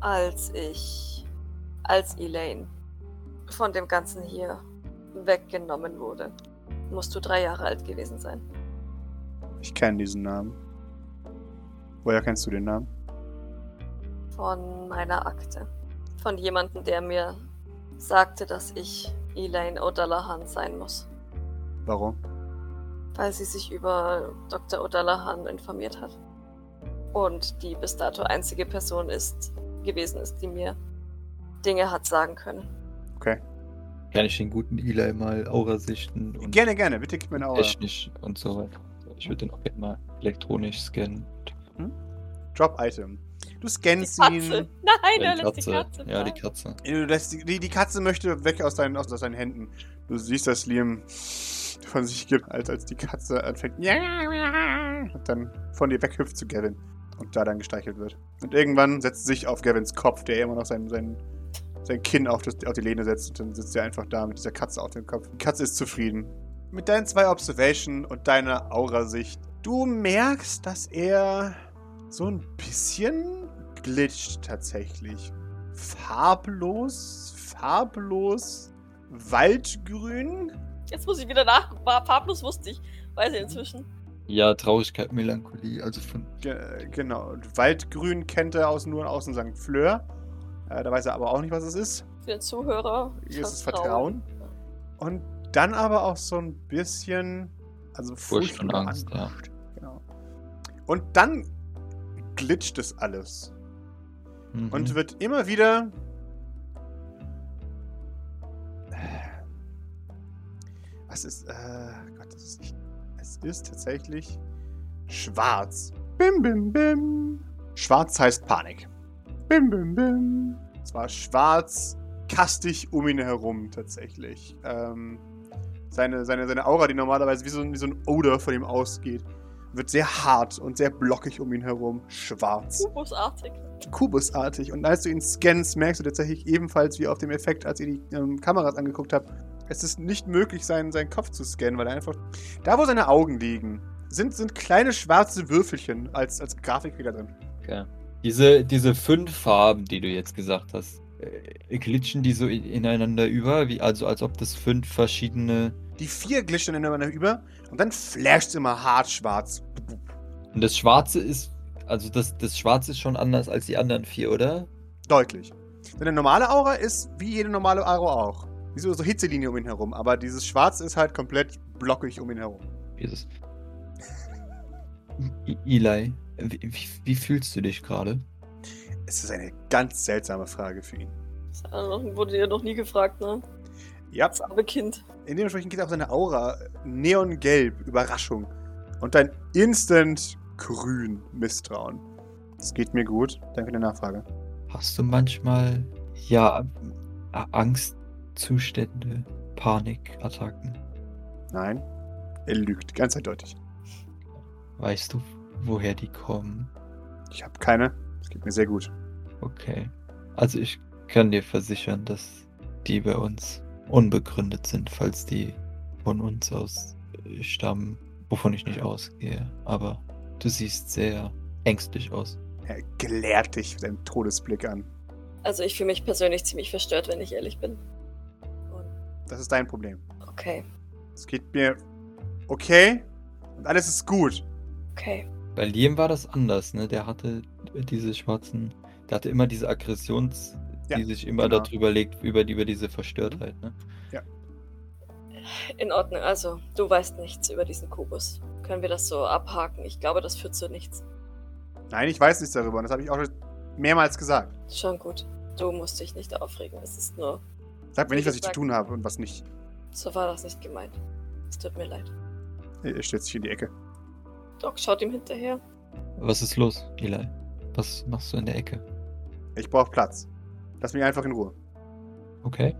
Als ich. Als Elaine von dem Ganzen hier weggenommen wurde, musst du drei Jahre alt gewesen sein. Ich kenne diesen Namen. Woher kennst du den Namen? Von meiner Akte. Von jemandem, der mir sagte, dass ich Elaine O'Dallahan sein muss. Warum? Weil sie sich über Dr. O'Dallahan informiert hat. Und die bis dato einzige Person ist, gewesen ist, die mir Dinge hat sagen können. Okay. Kann ich den guten Eli mal Aura sichten und Gerne, gerne. Bitte gib mir eine Aura. technisch und so weiter. Ich würde den auch gerne mal elektronisch scannen. Drop-Item. Du Die scannst Katze! ihn. [laughs] Nein, er lässt die Katze. Ja, die. Katze. Du lässt die, die, die Katze möchte weg aus deinen, aus, aus deinen Händen. Du siehst, dass Liam von sich gibt, als, als die Katze anfängt. Und dann von dir weghüpft zu Gavin. Und da dann gestreichelt wird. Und irgendwann setzt sie sich auf Gavins Kopf, der immer noch sein, sein, sein Kinn auf, das, auf die Lehne setzt. Und dann sitzt er einfach da mit dieser Katze auf dem Kopf. Die Katze ist zufrieden. Mit deinen zwei Observation und deiner Aura-Sicht. Du merkst, dass er so ein bisschen glitscht tatsächlich. Farblos, farblos, waldgrün. Jetzt muss ich wieder nach. War farblos wusste ich. Weiß ich inzwischen. Ja, Traurigkeit, Melancholie, also von. Ge genau. Waldgrün kennt er aus nur aus dem St. Fleur. Äh, da weiß er aber auch nicht, was es ist. Für den Zuhörer. Hier ist es Vertrauen. Und dann aber auch so ein bisschen. Also Furcht und oder Angst, ja. Genau. Und dann glitscht es alles. Mhm. Und wird immer wieder. Was ist. Äh, Gott, das ist nicht. Es ist tatsächlich schwarz. Bim, bim, bim. Schwarz heißt Panik. Bim, bim, bim. Es war schwarz, kastig um ihn herum tatsächlich. Ähm, seine, seine, seine Aura, die normalerweise wie so, wie so ein Odor von ihm ausgeht, wird sehr hart und sehr blockig um ihn herum. Schwarz Kubusartig. kubusartig. Und als du ihn scannst, merkst du tatsächlich ebenfalls wie auf dem Effekt, als ihr die ähm, Kameras angeguckt habt, es ist nicht möglich, seinen, seinen Kopf zu scannen, weil er einfach. Da, wo seine Augen liegen, sind, sind kleine schwarze Würfelchen als, als Grafikfehler drin. Okay. Diese, diese fünf Farben, die du jetzt gesagt hast, äh, glitschen die so in- ineinander über, wie, also als ob das fünf verschiedene. Die vier glitschen ineinander über und dann flasht es immer hart schwarz. Und das Schwarze ist. Also das, das Schwarze ist schon anders als die anderen vier, oder? Deutlich. Seine normale Aura ist wie jede normale Aura auch. Wie so, so Hitzelinie um ihn herum. Aber dieses Schwarz ist halt komplett blockig um ihn herum. Jesus. Eli, wie, wie, wie fühlst du dich gerade? Es ist eine ganz seltsame Frage für ihn. Das äh, wurde dir noch nie gefragt, ne? Ja, Das arme Kind. In dementsprechend geht auch seine Aura neongelb, Überraschung. Und dann instant grün, Misstrauen. Das geht mir gut. Danke der Nachfrage. Hast du manchmal, ja, Angstzustände, Panikattacken? Nein, er lügt, ganz eindeutig. Weißt du, woher die kommen? Ich habe keine. Es geht mir sehr gut. Okay. Also ich kann dir versichern, dass die bei uns unbegründet sind, falls die von uns aus stammen, wovon ich nicht ausgehe. Aber du siehst sehr ängstlich aus. Er gelehrt dich mit einem Todesblick an. Also ich fühle mich persönlich ziemlich verstört, wenn ich ehrlich bin. Und Das ist dein Problem. okay, Es geht mir okay und alles ist gut. okay. Bei Liam war das anders, ne? Der hatte diese schwarzen, der hatte immer diese Aggressions, Ja, die sich immer genau. darüber legt, über, die- über diese Verstörtheit, ne? In Ordnung, also du weißt nichts über diesen Kubus. Können wir das so abhaken? Ich glaube, das führt zu nichts. Nein, ich weiß nichts darüber und das habe ich auch schon mehrmals gesagt. Schon gut. Du musst dich nicht aufregen. Es ist nur, Sag mir nicht, was ich zu tun habe und was nicht. so war das nicht gemeint. Es tut mir leid. Er stellt sich in die Ecke. Doc schaut ihm hinterher. Was ist los, Eli? Was machst du in der Ecke? Ich brauche Platz. Lass mich einfach in Ruhe. Okay.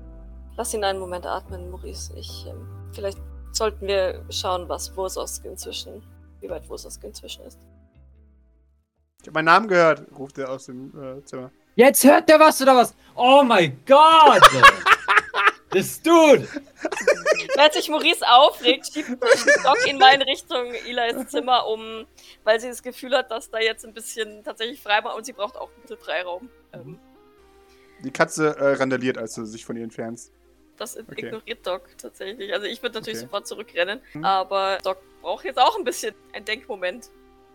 Lass ihn einen Moment atmen, Maurice. Ich, ähm, vielleicht sollten wir schauen, was Wursosk inzwischen, wie weit Wursosk inzwischen ist. Ich habe meinen Namen gehört, ruft er aus dem äh, Zimmer. Jetzt hört der was oder was? Oh mein Gott! [laughs] das Dude! Während sich Maurice aufregt, schiebt ihn mal in Richtung Elias Zimmer um, weil sie das Gefühl hat, dass da jetzt ein bisschen tatsächlich frei war und sie braucht auch ein bisschen Freiraum. Ähm, Die Katze äh, randaliert, als du sich von ihr entfernst. Das Okay. ignoriert Doc tatsächlich. Also ich würde natürlich Okay. sofort zurückrennen, Mhm. aber Doc braucht jetzt auch ein bisschen einen Denkmoment.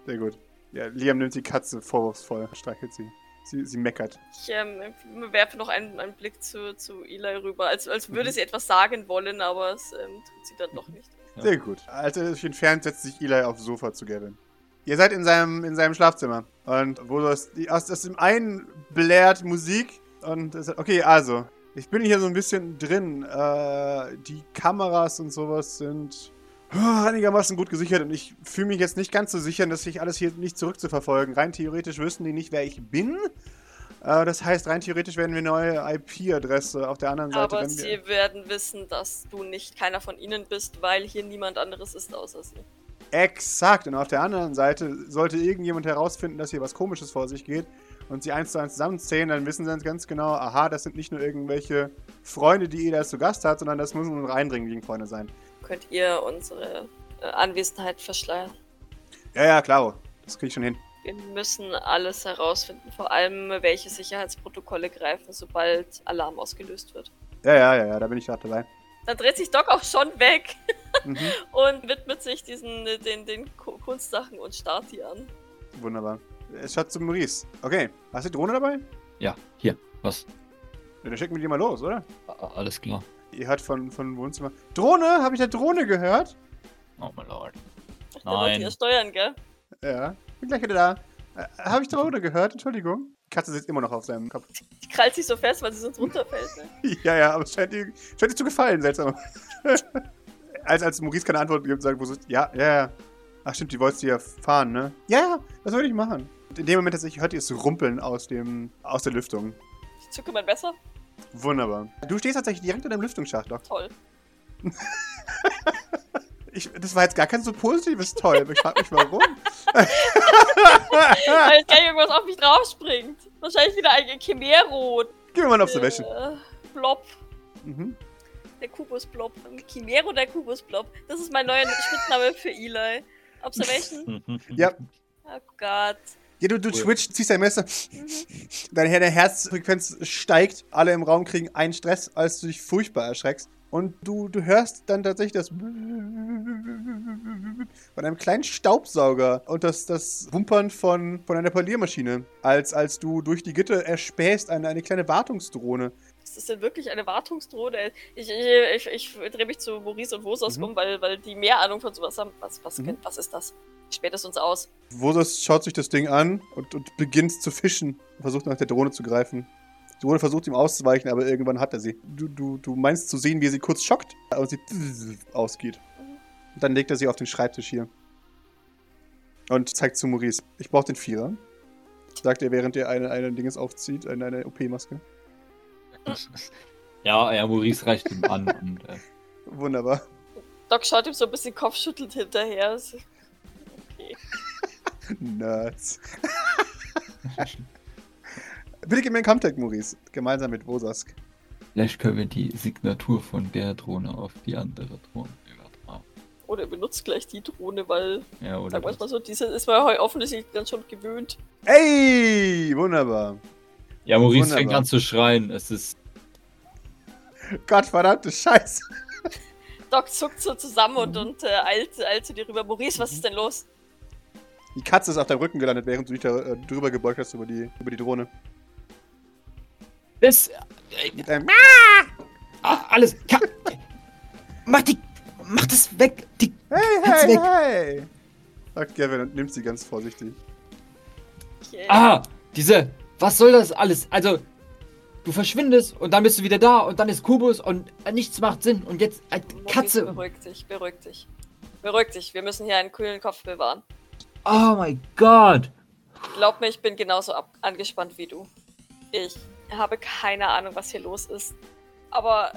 Sehr gut. Ja, Liam nimmt die Katze vorwurfsvoll, streichelt sie. Sie, sie meckert. Ich ähm, werfe noch einen, einen Blick zu, zu Eli rüber, als, als würde Mhm. sie etwas sagen wollen, aber es ähm, tut sie dann doch [laughs] nicht. Ja. Sehr gut. Als er sich entfernt, setzt sich Eli aufs Sofa zu Gavin. Ihr seid in seinem, in seinem Schlafzimmer. Und wo das, die, aus, aus dem einen blärt Musik. Und okay, also, ich bin hier so ein bisschen drin. Äh, die Kameras und sowas sind ah, einigermaßen gut gesichert. Und ich fühle mich jetzt nicht ganz so sicher, dass ich alles hier nicht zurückzuverfolgen. Rein theoretisch wüssten die nicht, wer ich bin. Äh, das heißt, rein theoretisch werden wir eine neue IP-Adresse auf der anderen Seite. Aber wenn wir, sie werden wissen, dass du nicht keiner von ihnen bist, weil hier niemand anderes ist außer sie. Exakt. Und auf der anderen Seite sollte irgendjemand herausfinden, dass hier was Komisches vor sich geht und sie eins zu eins zusammenzählen, dann wissen sie ganz- ganz genau, aha, das sind nicht nur irgendwelche Freunde, die jeder zu Gast hat, sondern das müssen unsere eindringligen Freunde sein. Könnt ihr unsere äh, Anwesenheit verschleiern? Ja, ja, klar. Das krieg ich schon hin. Wir müssen alles herausfinden, vor allem welche Sicherheitsprotokolle greifen, sobald Alarm ausgelöst wird. Ja, ja, ja, ja, da bin ich gerade dabei. Dann dreht sich Doc auch schon weg [laughs] Mhm. und widmet sich diesen, den, den Ku- Kunstsachen und starrt die an. Wunderbar. Es schaut zu Maurice. Okay, hast du die Drohne dabei? Ja, hier. Was? Ja, dann schicken wir die mal los, oder? A- Alles klar. Ihr hört von, von Wohnzimmer. Drohne? Habe ich da Drohne gehört? Oh my lord. Der wollte Nein. ja steuern, gell? Ja, bin gleich wieder da. Äh, Habe ich Drohne gehört? Entschuldigung. Die Katze sitzt immer noch auf seinem Kopf. Die krallt sich so fest, weil sie sonst runterfällt. Ne? [laughs] Ja, ja, aber es scheint dir, scheint dir zu gefallen, seltsam. [laughs] als, als Maurice keine Antwort gibt, sagt Maurice, ja, ja, ja. Ach stimmt, die wolltest du ja fahren, ne? Ja, ja, das würde ich machen. In dem Moment, dass ich hört ihr es rumpeln aus dem, aus der Lüftung. Ich zücke mein Messer. Wunderbar. Du stehst tatsächlich direkt unter dem Lüftungsschacht, doch. Toll. [laughs] Ich, das war jetzt gar kein so positives Toll. Ich frag mich warum. [laughs] [laughs] Weil jetzt gleich irgendwas auf mich draufspringt. Wahrscheinlich wieder ein Chimero. Gib mir mal eine Observation. Äh, Blob. Mhm. Der Kubus-Blob. Chimero, der Kubus-Blob. Das ist mein neuer Spitzname für Eli. Observation? Ja. Oh Gott. Ja, du, du Cool. twitcht, ziehst dein Messer. Mhm. Deine deine Herzfrequenz steigt. Alle im Raum kriegen einen Stress, als du dich furchtbar erschreckst. Und du, du hörst dann tatsächlich das von einem kleinen Staubsauger und das, das Wumpern von, von einer Poliermaschine. Als, als du durch die Gitter erspähst eine, eine kleine Wartungsdrohne. Ist das denn wirklich eine Wartungsdrohne? Ich, ich, ich, ich drehe mich zu Maurice und Vosos Mhm. um, weil, weil die mehr Ahnung von sowas haben. Was, was, Mhm. was ist das? Späht es uns aus. Vosos schaut sich das Ding an und, und beginnt zu fischen. Versucht nach der Drohne zu greifen. Die Drohne versucht ihm auszuweichen, aber irgendwann hat er sie. Du, du, du meinst zu sehen, wie sie kurz schockt und sie ausgeht. Und dann legt er sie auf den Schreibtisch hier. Und zeigt zu Maurice. Ich brauche den Vierer. Sagt er, während er eine, eine Dinges aufzieht, eine, eine OP-Maske. Ja, ja, Maurice reicht ihm an und äh, Wunderbar. Doc schaut ihm so ein bisschen kopfschüttelt hinterher. So, Okay. Nerds. [laughs] Bitte gib mir einen Contact, Maurice. Gemeinsam mit Vosask. vielleicht können wir die Signatur von der Drohne auf die andere Drohne übertragen. Oder er benutzt gleich die Drohne, weil, Ja, oder sagen wir es was? mal so, diese ist man heu- offensichtlich dann schon gewöhnt. Ey, wunderbar. Ja, Maurice Wunderbar. fängt an zu schreien. Es ist. Gott verdammte Scheiße. Doc zuckt so zusammen und, Mhm. und äh, eilt, eilt zu dir rüber. Maurice, was ist denn los? Die Katze ist auf deinem Rücken gelandet, während du dich da äh, drüber gebeugt hast über die, über die Drohne. Das. Äh, Mit einem ah, alles. Ka mach die. Mach das weg. Die. Hey, Katze hey, weg. hey! Sagt Gavin und nimmt sie ganz vorsichtig. Okay. Ah, diese. Was soll das alles? Also, du verschwindest und dann bist du wieder da und dann ist Kubus und äh, nichts macht Sinn. Und jetzt. Äh, Katze. Beruhig dich, beruhig dich. Beruhig dich, wir müssen hier einen kühlen Kopf bewahren. Oh mein Gott. Glaub mir, ich bin genauso angespannt wie du. Ich habe keine Ahnung, was hier los ist. Aber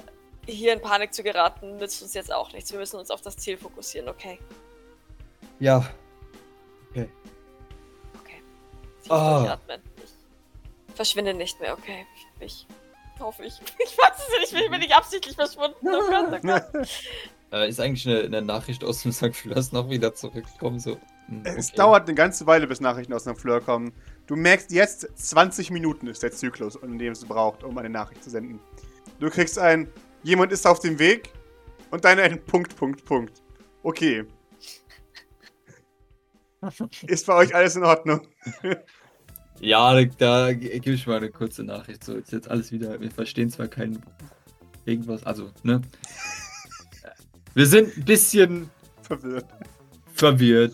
hier in Panik zu geraten, nützt uns jetzt auch nichts. Wir müssen uns auf das Ziel fokussieren, okay? Ja. Okay. Tief Ah. durchatmen. Verschwinde nicht mehr, okay? Ich, hoffe, ich. [laughs] Ich weiß es nicht, ich bin nicht absichtlich verschwunden. Oh Gott, oh Gott. [laughs] Äh, ist eigentlich eine, eine Nachricht aus dem St. Flörs noch wieder zurückgekommen? So. Hm, Es okay. dauert eine ganze Weile, bis Nachrichten aus einem Fleur kommen. Du merkst jetzt, 20 Minuten ist der Zyklus, in dem es braucht, um eine Nachricht zu senden. Du kriegst ein Jemand ist auf dem Weg und dann ein Punkt, Punkt, Punkt. Okay. [laughs] Ist bei euch alles in Ordnung? Ja, da, da gebe ich mal eine kurze Nachricht. So, ist jetzt alles wieder. Wir verstehen zwar kein irgendwas, also, ne? [laughs] Wir sind ein bisschen Verwirrt. verwirrt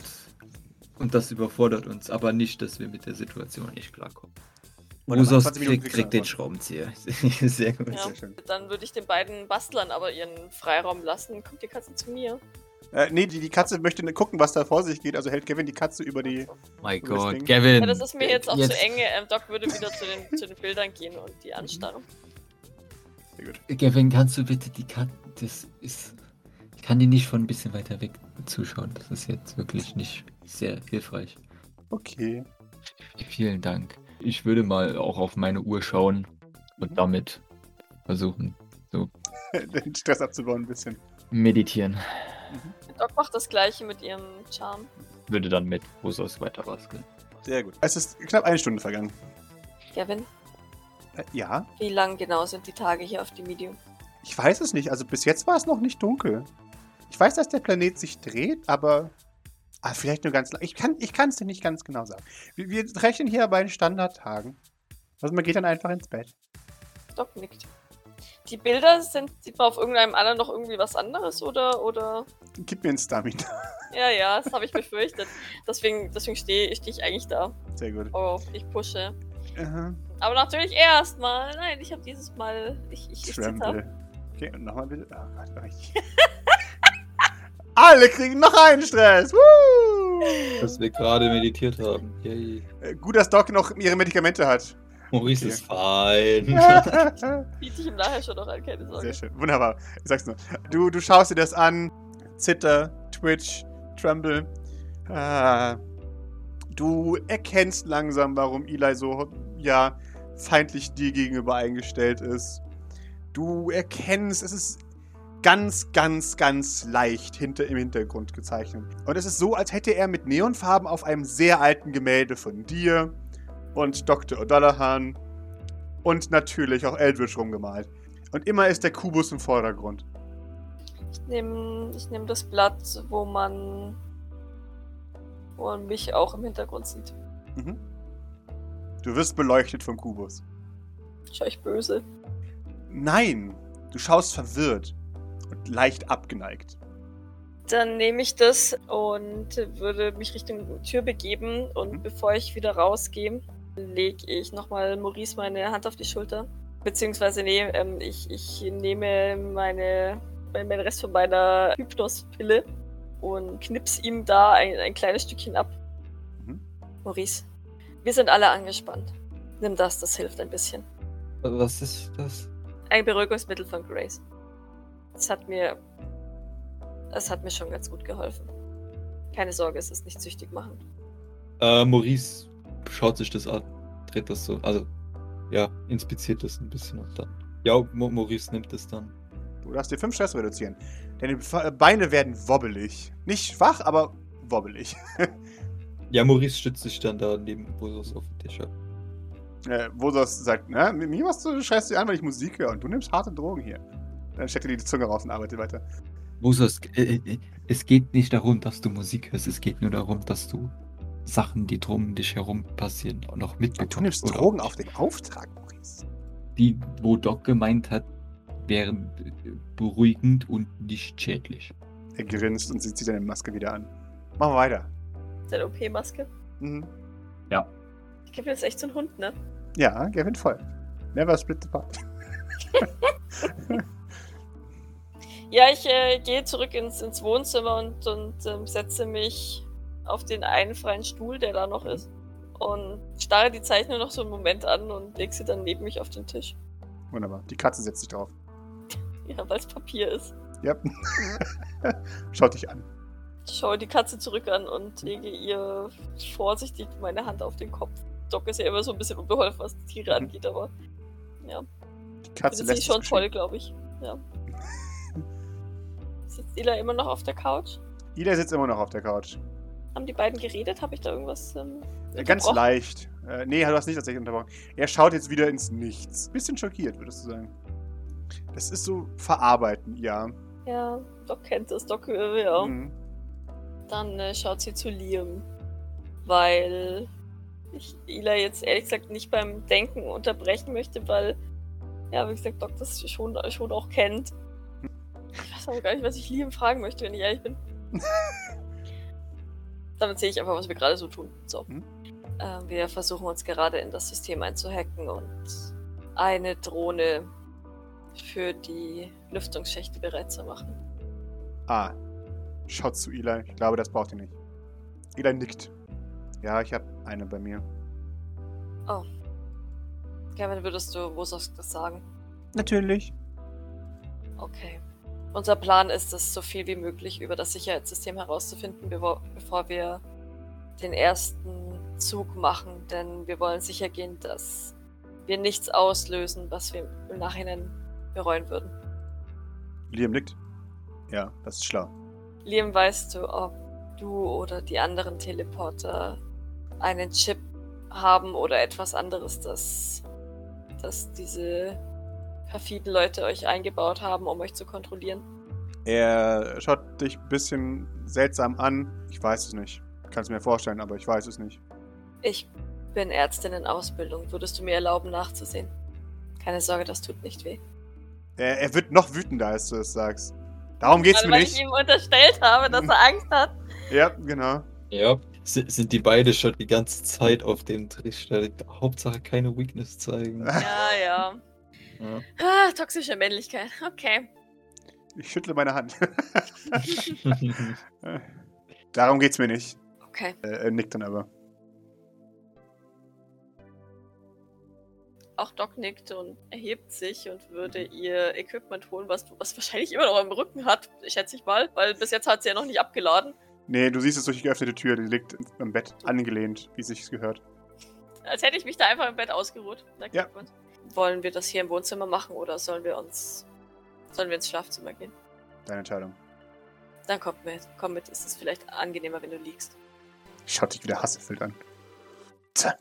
und das überfordert uns, aber nicht, dass wir mit der Situation nicht klarkommen. Usos 20 Minuten kriegt, kriegt den. Schraubenzieher. [laughs] Sehr gut. Ja. Sehr schön. Dann würde ich den beiden Bastlern aber ihren Freiraum lassen. Kommt die Katze zu mir. Äh, nee, die, die Katze möchte gucken, was da vor sich geht. Also hält Kevin die Katze über die. mein Gott. Kevin. Ja, das ist mir jetzt auch jetzt, zu eng. Ähm, Doc würde wieder zu den, zu den Bildern gehen und die anstarren. Sehr gut. Kevin, kannst du bitte die Karte. Das ist. Ich kann die nicht von ein bisschen weiter weg zuschauen. Das ist jetzt wirklich nicht sehr hilfreich. Okay. Vielen Dank. Ich würde mal auch auf meine Uhr schauen und Mhm. damit versuchen, [laughs] Den Stress abzubauen ein bisschen. meditieren. Doc macht das gleiche mit ihrem Charme. Würde dann mit Usos weiter basteln. Sehr gut. Es ist knapp eine Stunde vergangen. Kevin, Äh, ja, wie lang genau sind die Tage hier auf dem Medium? ich weiß es nicht. Also bis jetzt war es noch nicht dunkel. Ich weiß, dass der Planet sich dreht, aber. Ah, vielleicht nur ganz lang. Ich kann es dir nicht ganz genau sagen. Wir, wir rechnen hier bei den Standardtagen. Also man geht dann einfach ins Bett. Doc nickt. Die Bilder sind, sieht man auf irgendeinem anderen noch irgendwie was anderes oder, oder? Gib mir ein Stamina. [laughs] Ja, ja, das habe ich befürchtet. Deswegen, deswegen stehe steh ich eigentlich da. Sehr gut. Oh, ich pushe. Aha. Aber natürlich erstmal. Nein, ich habe dieses Mal. Ich, ich, ich. Okay, und nochmal bitte. Oh Gott, oh, ich- [laughs] Alle kriegen noch einen Stress. Woo! Dass wir gerade meditiert haben. Yay. Äh, Gut, dass Doc noch ihre Medikamente hat. Maurice Okay. ist fein. [laughs] Biete ich ihm nachher schon noch an, keine Sorge. Sehr schön. Wunderbar. Ich sag's nur. Du, du schaust dir das an. Zitter, Twitch, Tremble. Ah, du erkennst langsam, warum Eli so, ja, feindlich dir gegenüber eingestellt ist. Du erkennst, es ist ganz, ganz, ganz leicht hinter im Hintergrund gezeichnet. Und es ist so, als hätte er mit Neonfarben auf einem sehr alten Gemälde von dir und Dr. O'Dallahan und natürlich auch Eldritch rumgemalt. Und immer ist der Kubus im Vordergrund. Ich nehme ich nehm das Blatt, wo man, wo man mich auch im Hintergrund sieht. Mhm. Du wirst beleuchtet vom Kubus. Schau ich böse. Nein, du schaust verwirrt und leicht abgeneigt. Dann nehme ich das und würde mich Richtung Tür begeben. Und Mhm. bevor ich wieder rausgehe, lege ich nochmal Maurice meine Hand auf die Schulter. Beziehungsweise, nee, ähm, ich, ich nehme meine, meinen Rest von meiner Hypnospille und knips ihm da ein, ein kleines Stückchen ab. Mhm. Maurice, wir sind alle angespannt. Nimm das, das hilft ein bisschen. Was ist das? Ein Beruhigungsmittel von Grace. Das hat mir. Es hat mir schon ganz gut geholfen. Keine Sorge, es ist nicht süchtig machen. Äh, Maurice schaut sich das an, dreht das so, also, ja, inspiziert das ein bisschen und dann. Ja, Maurice nimmt es dann. Du darfst dir 5 Stress reduzieren. Deine Beine werden wobbelig. Nicht schwach, aber wobbelig. [laughs] Ja, Maurice stützt sich dann da neben Bosos auf den Tisch ab. Äh, wo das sagt, ne, mit mir machst du dir an, weil ich Musik höre und du nimmst harte Drogen hier. Dann steckt er die Zunge raus und arbeitet weiter. Bosos, äh, äh, es geht nicht darum, dass du Musik hörst, es geht nur darum, dass du Sachen, die drum um dich herum passieren, auch noch mitbekommst. Du nimmst oder Drogen auf den Auftrag, Maurice. Die, wo Doc gemeint hat, wären äh, beruhigend und nicht schädlich. Er grinst und zieht sich seine Maske wieder an. Machen wir weiter. Seine OP-Maske. Mhm. Ich gebe jetzt echt so einen Hund, ne? Ja, Gavin voll. Never split the pot. [laughs] [laughs] Ja, ich äh, gehe zurück ins, ins Wohnzimmer und, und ähm, setze mich auf den einen freien Stuhl, der da noch ist. Und starre die Zeichnung noch so einen Moment an und lege sie dann neben mich auf den Tisch. Wunderbar. Die Katze setzt sich drauf. [laughs] Ja, weil es Papier ist. Ja. [laughs] Schaut dich an. Ich schaue die Katze zurück an und lege ihr vorsichtig meine Hand auf den Kopf. Doc ist ja immer so ein bisschen unbeholfen, was die Tiere Mhm. angeht, aber Die Katze lässt ist schon voll, glaube ich. Ja. [laughs] Sitzt Ela immer noch auf der Couch? Ida sitzt immer noch auf der Couch. Haben die beiden geredet? Habe ich da irgendwas ähm, Äh, Ganz leicht. Äh, nee, du hast nicht tatsächlich unterbrochen. Er schaut jetzt wieder ins Nichts. Bisschen schockiert, würdest du sagen. Das ist so verarbeiten, ja. Ja, Doc kennt das, Doc äh, ja. Mhm. Dann äh, schaut sie zu Liam. Weil ich Ila jetzt ehrlich gesagt nicht beim Denken unterbrechen möchte, weil, ja, wie gesagt, Doc das schon, schon auch kennt. Ich weiß aber gar nicht, was ich Liam fragen möchte, wenn ich ehrlich bin. [laughs] Dann erzähle ich einfach, was wir gerade so tun. So. Mhm. Äh, wir versuchen uns gerade in das System einzuhacken und eine Drohne für die Lüftungsschächte bereit zu machen. Ah. Schaut zu Eli. Ich glaube, das braucht ihr nicht. Eli nickt. Ja, ich habe eine bei mir. Kevin, würdest du Wososk das sagen? Natürlich. Okay. Unser Plan ist es, so viel wie möglich über das Sicherheitssystem herauszufinden, bevor wir den ersten Zug machen, denn wir wollen sicher gehen, dass wir nichts auslösen, was wir im Nachhinein bereuen würden. Liam nickt. Ja, das ist schlau. Liam, weißt du, ob du oder die anderen Teleporter einen Chip haben oder etwas anderes, das, das diese perfiden Leute euch eingebaut haben, um euch zu kontrollieren? Er schaut dich ein bisschen seltsam an. Ich weiß es nicht. Kann es mir vorstellen, aber ich weiß es nicht. Ich bin Ärztin in Ausbildung. Würdest du mir erlauben, nachzusehen? Keine Sorge, das tut nicht weh. Er, er wird noch wütender, als du es sagst. Darum geht's Gerade mir weil nicht. ich ihm unterstellt habe, dass er Angst hat. [laughs] Ja, genau. Ja. Sind, sind die beide schon die ganze Zeit auf dem Trichter? Hauptsache keine Weakness zeigen. Ja, ja. Ja. Ah, toxische Männlichkeit. Okay. Ich schüttle meine Hand. [laughs] [laughs] Darum geht's mir nicht. Okay. Äh, er nickt dann aber. Auch Doc nickt und erhebt sich und würde ihr Equipment holen, was, was wahrscheinlich immer noch im Rücken hat, schätze ich mal, weil bis jetzt hat sie ja noch nicht abgeladen. Nee, du siehst es durch die geöffnete Tür. Die liegt im Bett angelehnt, wie es sich gehört. Als hätte ich mich da einfach im Bett ausgeruht. Ja. Wollen wir das hier im Wohnzimmer machen oder sollen wir uns. Sollen wir ins Schlafzimmer gehen? Deine Entscheidung. Dann komm mit. Komm mit, ist es vielleicht angenehmer, wenn du liegst. Schaut dich wieder hasserfüllt an. Tja,